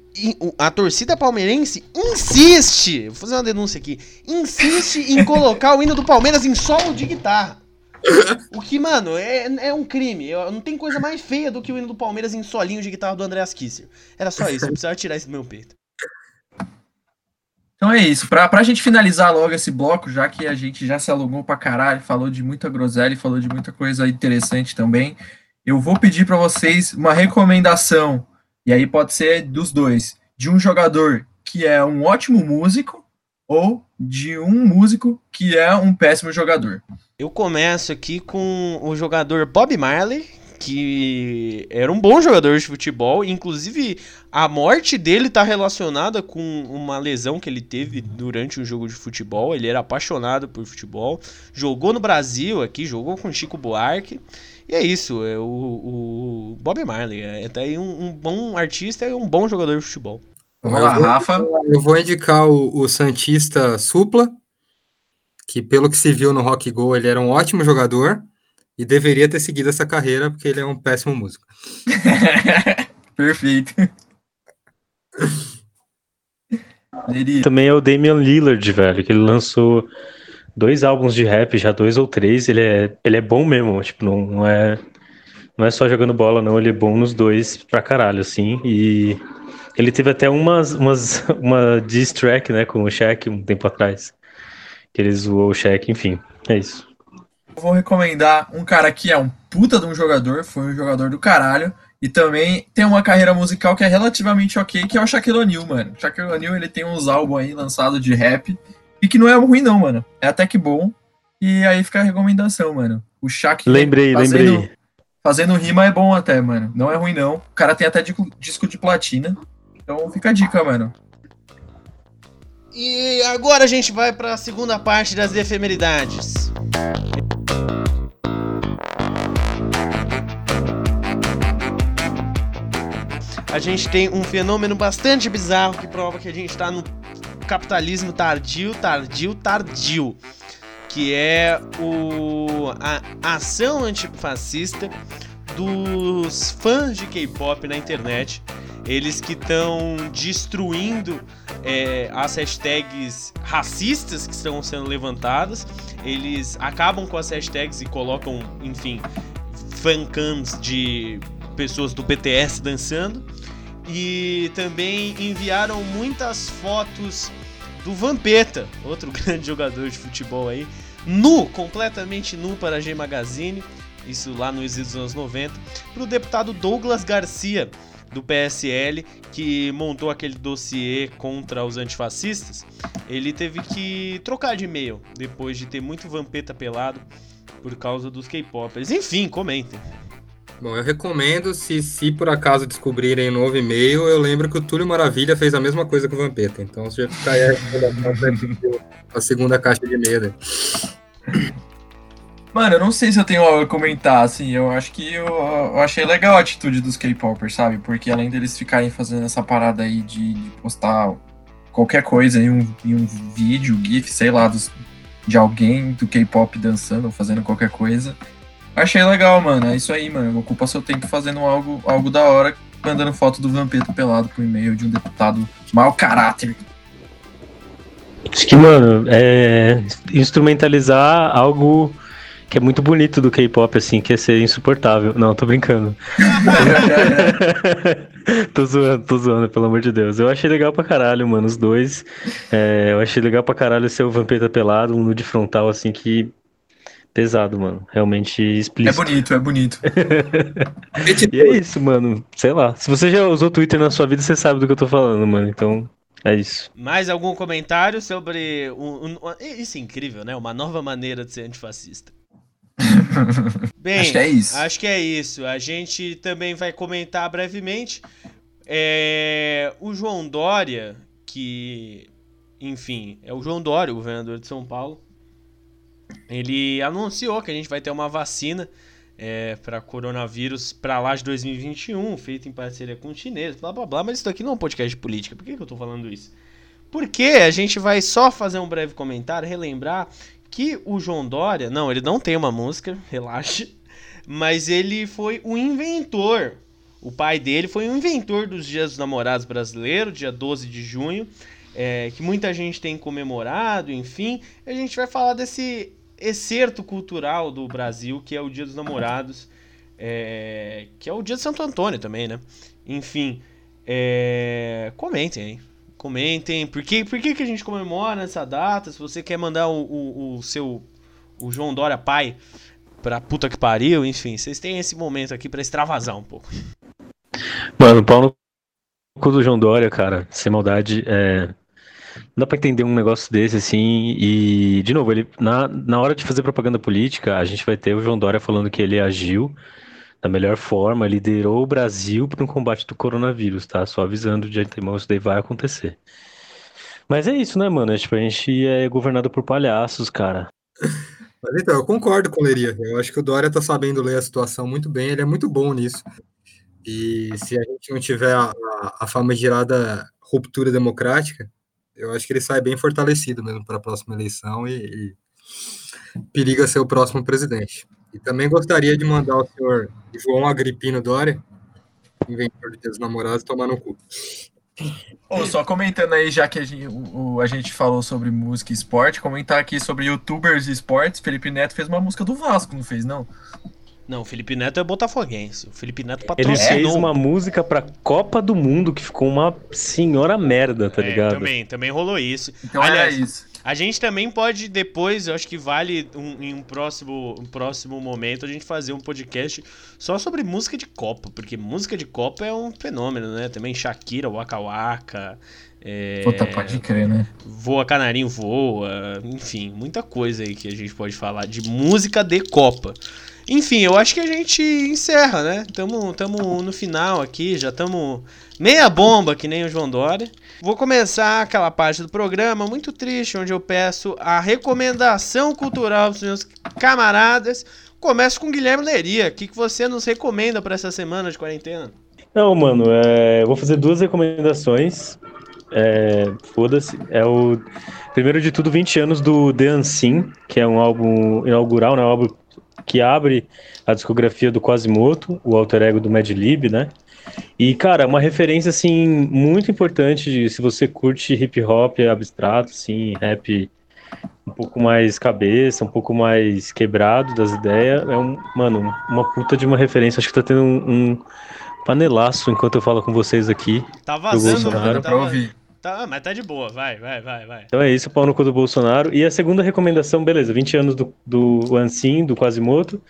a torcida palmeirense insiste, vou fazer uma denúncia aqui, insiste em colocar o hino do Palmeiras em solo de guitarra. O que, mano, é, é um crime. Não tem coisa mais feia do que o hino do Palmeiras em solinho de guitarra do Andreas Kisser. Era só isso, eu precisava tirar isso do meu peito. Então é isso. Pra, pra gente finalizar logo esse bloco, já que a gente já se alongou pra caralho, falou de muita groselha, falou de muita coisa interessante também, eu vou pedir para vocês uma recomendação, e aí pode ser dos dois, de um jogador que é um ótimo músico ou de um músico que é um péssimo jogador. Eu começo aqui com o jogador Bob Marley, que era um bom jogador de futebol, inclusive a morte dele está relacionada com uma lesão que ele teve durante um jogo de futebol. Ele era apaixonado por futebol, jogou no Brasil aqui, jogou com Chico Buarque. E é isso, é o, o Bob Marley é aí um, um, bom artista e um bom jogador de futebol. Vamos lá, Rafa. Eu vou indicar o, o Santista Supla, que pelo que se viu no Rock Go, ele era um ótimo jogador e deveria ter seguido essa carreira porque ele é um péssimo músico. Perfeito. Também é o Damian Lillard, velho, que ele lançou dois álbuns de rap, já dois ou três. Ele é, ele é bom mesmo, tipo, não, não é não é só jogando bola, não. Ele é bom nos dois pra caralho, assim. E Ele teve até umas, umas, uma diss track, né, com o Shaq um tempo atrás. Que ele zoou o Shaq, enfim, é isso. vou recomendar um cara que é um puta de um jogador, foi um jogador do caralho, e também tem uma carreira musical que é relativamente ok, que é o Shaquille O'Neal, mano. Shaquille O'Neal, ele tem uns álbuns aí lançados de rap, e que não é ruim não, mano. É até que bom, e aí fica a recomendação, mano. O Shaq... Lembrei, fazendo, lembrei. Fazendo rima é bom até, mano. Não é ruim não. O cara tem até disco de platina. Então fica a dica, mano. E agora a gente vai para a segunda parte das efemeridades. A gente tem um fenômeno bastante bizarro que prova que a gente está no capitalismo tardio, tardio, tardio. Que é o, a, ação antifascista dos fãs de K-pop na internet eles que estão destruindo é, as hashtags racistas que estão sendo levantadas. Eles acabam com as hashtags e colocam, enfim, fancams de pessoas do BTS dançando. E também enviaram muitas fotos do Vampeta, outro grande jogador de futebol aí, nu, completamente nu para a G Magazine, isso lá no exílio dos anos 90, para o deputado Douglas Garcia, do PSL que montou aquele dossiê contra os antifascistas, ele teve que trocar de e-mail depois de ter muito vampeta pelado por causa dos K-popers. Enfim, comentem. Bom, eu recomendo, se, se por acaso descobrirem um novo e-mail, eu lembro que o Túlio Maravilha fez a mesma coisa com o Vampeta. Então você já fica aí a segunda caixa de e-mail. Mano, eu não sei se eu tenho algo a comentar, assim, eu acho que eu, eu achei legal a atitude dos K-popers, sabe? Porque além deles ficarem fazendo essa parada aí de, de postar qualquer coisa em um, em um vídeo, GIF, sei lá, dos, de alguém do K-pop dançando ou fazendo qualquer coisa, achei legal, mano. É isso aí, mano. Ocupa seu tempo fazendo algo, algo da hora, mandando foto do Vampeta pelado pro e-mail de um deputado mau caráter. Acho que, mano, é instrumentalizar algo que é muito bonito do K-pop, assim, que é ser insuportável. Não, tô brincando. tô zoando, tô zoando, pelo amor de Deus. Eu achei legal pra caralho, mano, os dois. É, eu achei legal pra caralho ser o Vampeta pelado, um nude frontal, assim, que. Pesado, mano. Realmente explícito. É bonito, é bonito. e é isso, mano. Sei lá. Se você já usou Twitter na sua vida, você sabe do que eu tô falando, mano. Então, é isso. Mais algum comentário sobre. Um, um, isso é incrível, né? Uma nova maneira de ser antifascista. Bem, acho que é isso. Acho que é isso. A gente também vai comentar brevemente. É, o João Dória, que, enfim, é o João Dória, o governador de São Paulo. Ele anunciou que a gente vai ter uma vacina é, para coronavírus para lá de 2021, feita em parceria com os chineses, blá blá blá. Mas isso aqui não é um podcast de política. Por que, que eu tô falando isso? Porque a gente vai só fazer um breve comentário, relembrar que o João Dória, não, ele não tem uma música, relaxe, mas ele foi o inventor. O pai dele foi o inventor dos Dias dos Namorados brasileiros, dia 12 de junho, é, que muita gente tem comemorado, enfim. A gente vai falar desse excerto cultural do Brasil, que é o Dia dos Namorados, é, que é o dia de Santo Antônio também, né? Enfim, é, comentem aí. Comentem por que, por que, que a gente comemora essa data. Se você quer mandar o, o, o seu o João Dória pai pra puta que pariu, enfim, vocês têm esse momento aqui para extravasar um pouco. Mano, o pau no cu do João Dória, cara, sem maldade, é... não dá pra entender um negócio desse assim. E, de novo, ele na, na hora de fazer propaganda política, a gente vai ter o João Dória falando que ele agiu da melhor forma, liderou o Brasil para um combate do coronavírus, tá? Só avisando de antemão, isso daí vai acontecer. Mas é isso, né, mano? É, tipo, a gente é governado por palhaços, cara. Mas então, eu concordo com o Leria. Eu acho que o Dória tá sabendo ler a situação muito bem, ele é muito bom nisso. E se a gente não tiver a, a, a famigerada ruptura democrática, eu acho que ele sai bem fortalecido mesmo para a próxima eleição e, e periga ser o próximo presidente. E também gostaria de mandar o senhor João Agripino Dória, inventor de dos namorados, tomar no cu. Oh, só comentando aí, já que a gente, o, a gente falou sobre música e esporte, comentar aqui sobre youtubers e esportes. Felipe Neto fez uma música do Vasco, não fez, não? Não, o Felipe Neto é botafoguense. O Felipe Neto patrocinou. Ele fez uma música pra Copa do Mundo que ficou uma senhora merda, tá é, ligado? Também, também rolou isso. Então Aliás, é isso. A gente também pode depois, eu acho que vale um, em um próximo, um próximo momento a gente fazer um podcast só sobre música de Copa, porque música de Copa é um fenômeno, né? Também Shakira, Waka Waka, é, Puta, pode crer, né? Voa Canarinho Voa, enfim, muita coisa aí que a gente pode falar de música de Copa. Enfim, eu acho que a gente encerra, né? Tamo, tamo no final aqui, já estamos meia bomba, que nem o João Dória. Vou começar aquela parte do programa muito triste, onde eu peço a recomendação cultural dos meus camaradas. Começo com Guilherme Leria. O que, que você nos recomenda para essa semana de quarentena? Não, mano, é... vou fazer duas recomendações. É... Foda-se. É o. Primeiro de tudo, 20 anos do The Unseen, que é um álbum inaugural, né? Um álbum que abre a discografia do Quasimoto, o alter ego do Mad Lib, né? E, cara, uma referência, assim, muito importante de, se você curte hip hop abstrato, assim, rap um pouco mais cabeça, um pouco mais quebrado das ideias, é um, mano, uma puta de uma referência. Acho que tá tendo um, um panelaço enquanto eu falo com vocês aqui. Tá vazando, mano, tá, pra ouvir. Tá, mas tá de boa, vai, vai, vai, vai. Então é isso, pau no cu do Bolsonaro. E a segunda recomendação, beleza, 20 anos do, do Ansin, do Quasimoto.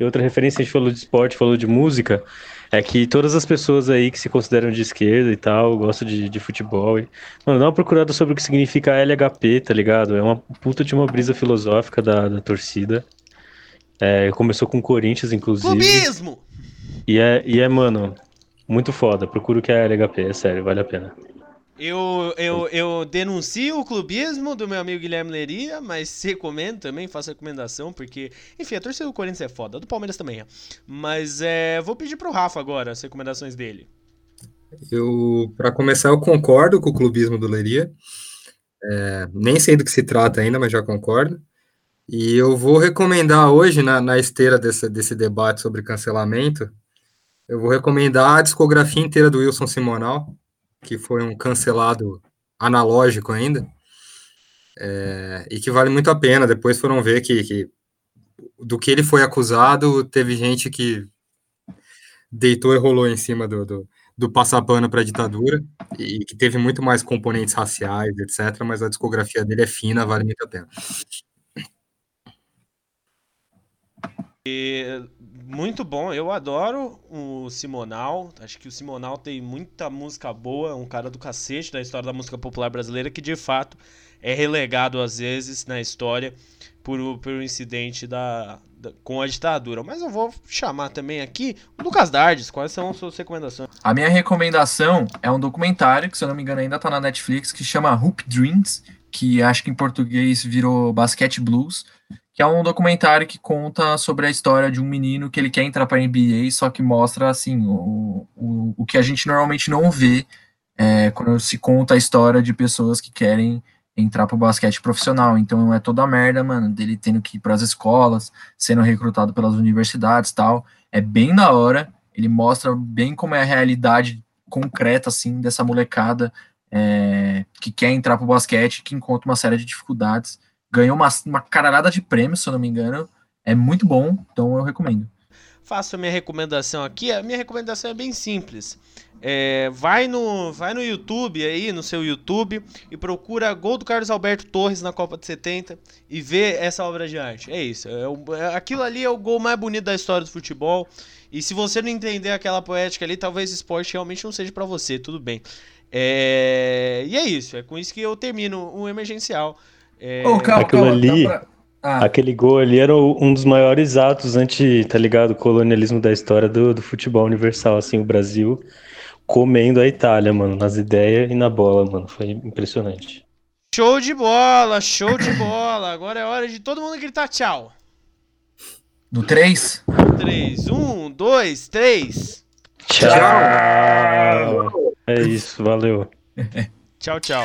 E outra referência, a gente falou de esporte, falou de música, é que todas as pessoas aí que se consideram de esquerda e tal, gostam de, de futebol. E... Mano, dá uma procurada sobre o que significa LHP, tá ligado? É uma puta de uma brisa filosófica da, da torcida. É, começou com o Corinthians, inclusive. Clubismo! E é, e é, mano, muito foda. Procura o que é LHP, é sério, vale a pena. Eu, eu, eu denuncio o clubismo do meu amigo Guilherme Leria, mas recomendo também, faço recomendação, porque, enfim, a torcida do Corinthians é foda, a do Palmeiras também é. Mas é, vou pedir pro Rafa agora as recomendações dele. Eu, para começar, eu concordo com o clubismo do Leria. É, nem sei do que se trata ainda, mas já concordo. E eu vou recomendar hoje, na, na esteira desse, desse debate sobre cancelamento, eu vou recomendar a discografia inteira do Wilson Simonal que foi um cancelado analógico ainda, é, e que vale muito a pena. Depois foram ver que, que do que ele foi acusado, teve gente que deitou e rolou em cima do, do, do passapano para a ditadura, e que teve muito mais componentes raciais, etc. Mas a discografia dele é fina, vale muito a pena. E muito bom, eu adoro o Simonal. Acho que o Simonal tem muita música boa, é um cara do cacete da história da música popular brasileira que de fato é relegado às vezes na história por, por um incidente da, da, com a ditadura. Mas eu vou chamar também aqui o Lucas Dardes. Quais são as suas recomendações? A minha recomendação é um documentário que, se eu não me engano, ainda está na Netflix, que chama Hoop Dreams, que acho que em português virou Basquete Blues que é um documentário que conta sobre a história de um menino que ele quer entrar para a NBA, só que mostra assim o, o, o que a gente normalmente não vê é, quando se conta a história de pessoas que querem entrar para o basquete profissional. Então é toda a merda, mano, dele tendo que ir para as escolas, sendo recrutado pelas universidades tal. É bem da hora. Ele mostra bem como é a realidade concreta assim dessa molecada é, que quer entrar para o basquete, que encontra uma série de dificuldades ganhou uma, uma caralhada de prêmios, se eu não me engano. É muito bom, então eu recomendo. Faço a minha recomendação aqui. A minha recomendação é bem simples. É, vai, no, vai no YouTube aí, no seu YouTube, e procura gol do Carlos Alberto Torres na Copa de 70 e vê essa obra de arte. É isso. É, é, aquilo ali é o gol mais bonito da história do futebol. E se você não entender aquela poética ali, talvez esporte realmente não seja para você, tudo bem. É, e é isso. É com isso que eu termino o emergencial. É... Oh, calma, Aquilo calma, ali, pra... ah. aquele gol ali era um dos maiores atos anti, tá ligado, colonialismo da história do, do futebol universal, assim, o Brasil comendo a Itália, mano, nas ideias e na bola, mano, foi impressionante. Show de bola, show de bola. Agora é hora de todo mundo gritar tchau. No 3? 3, 1, 2, 3. Tchau. tchau. É isso, valeu. tchau, tchau.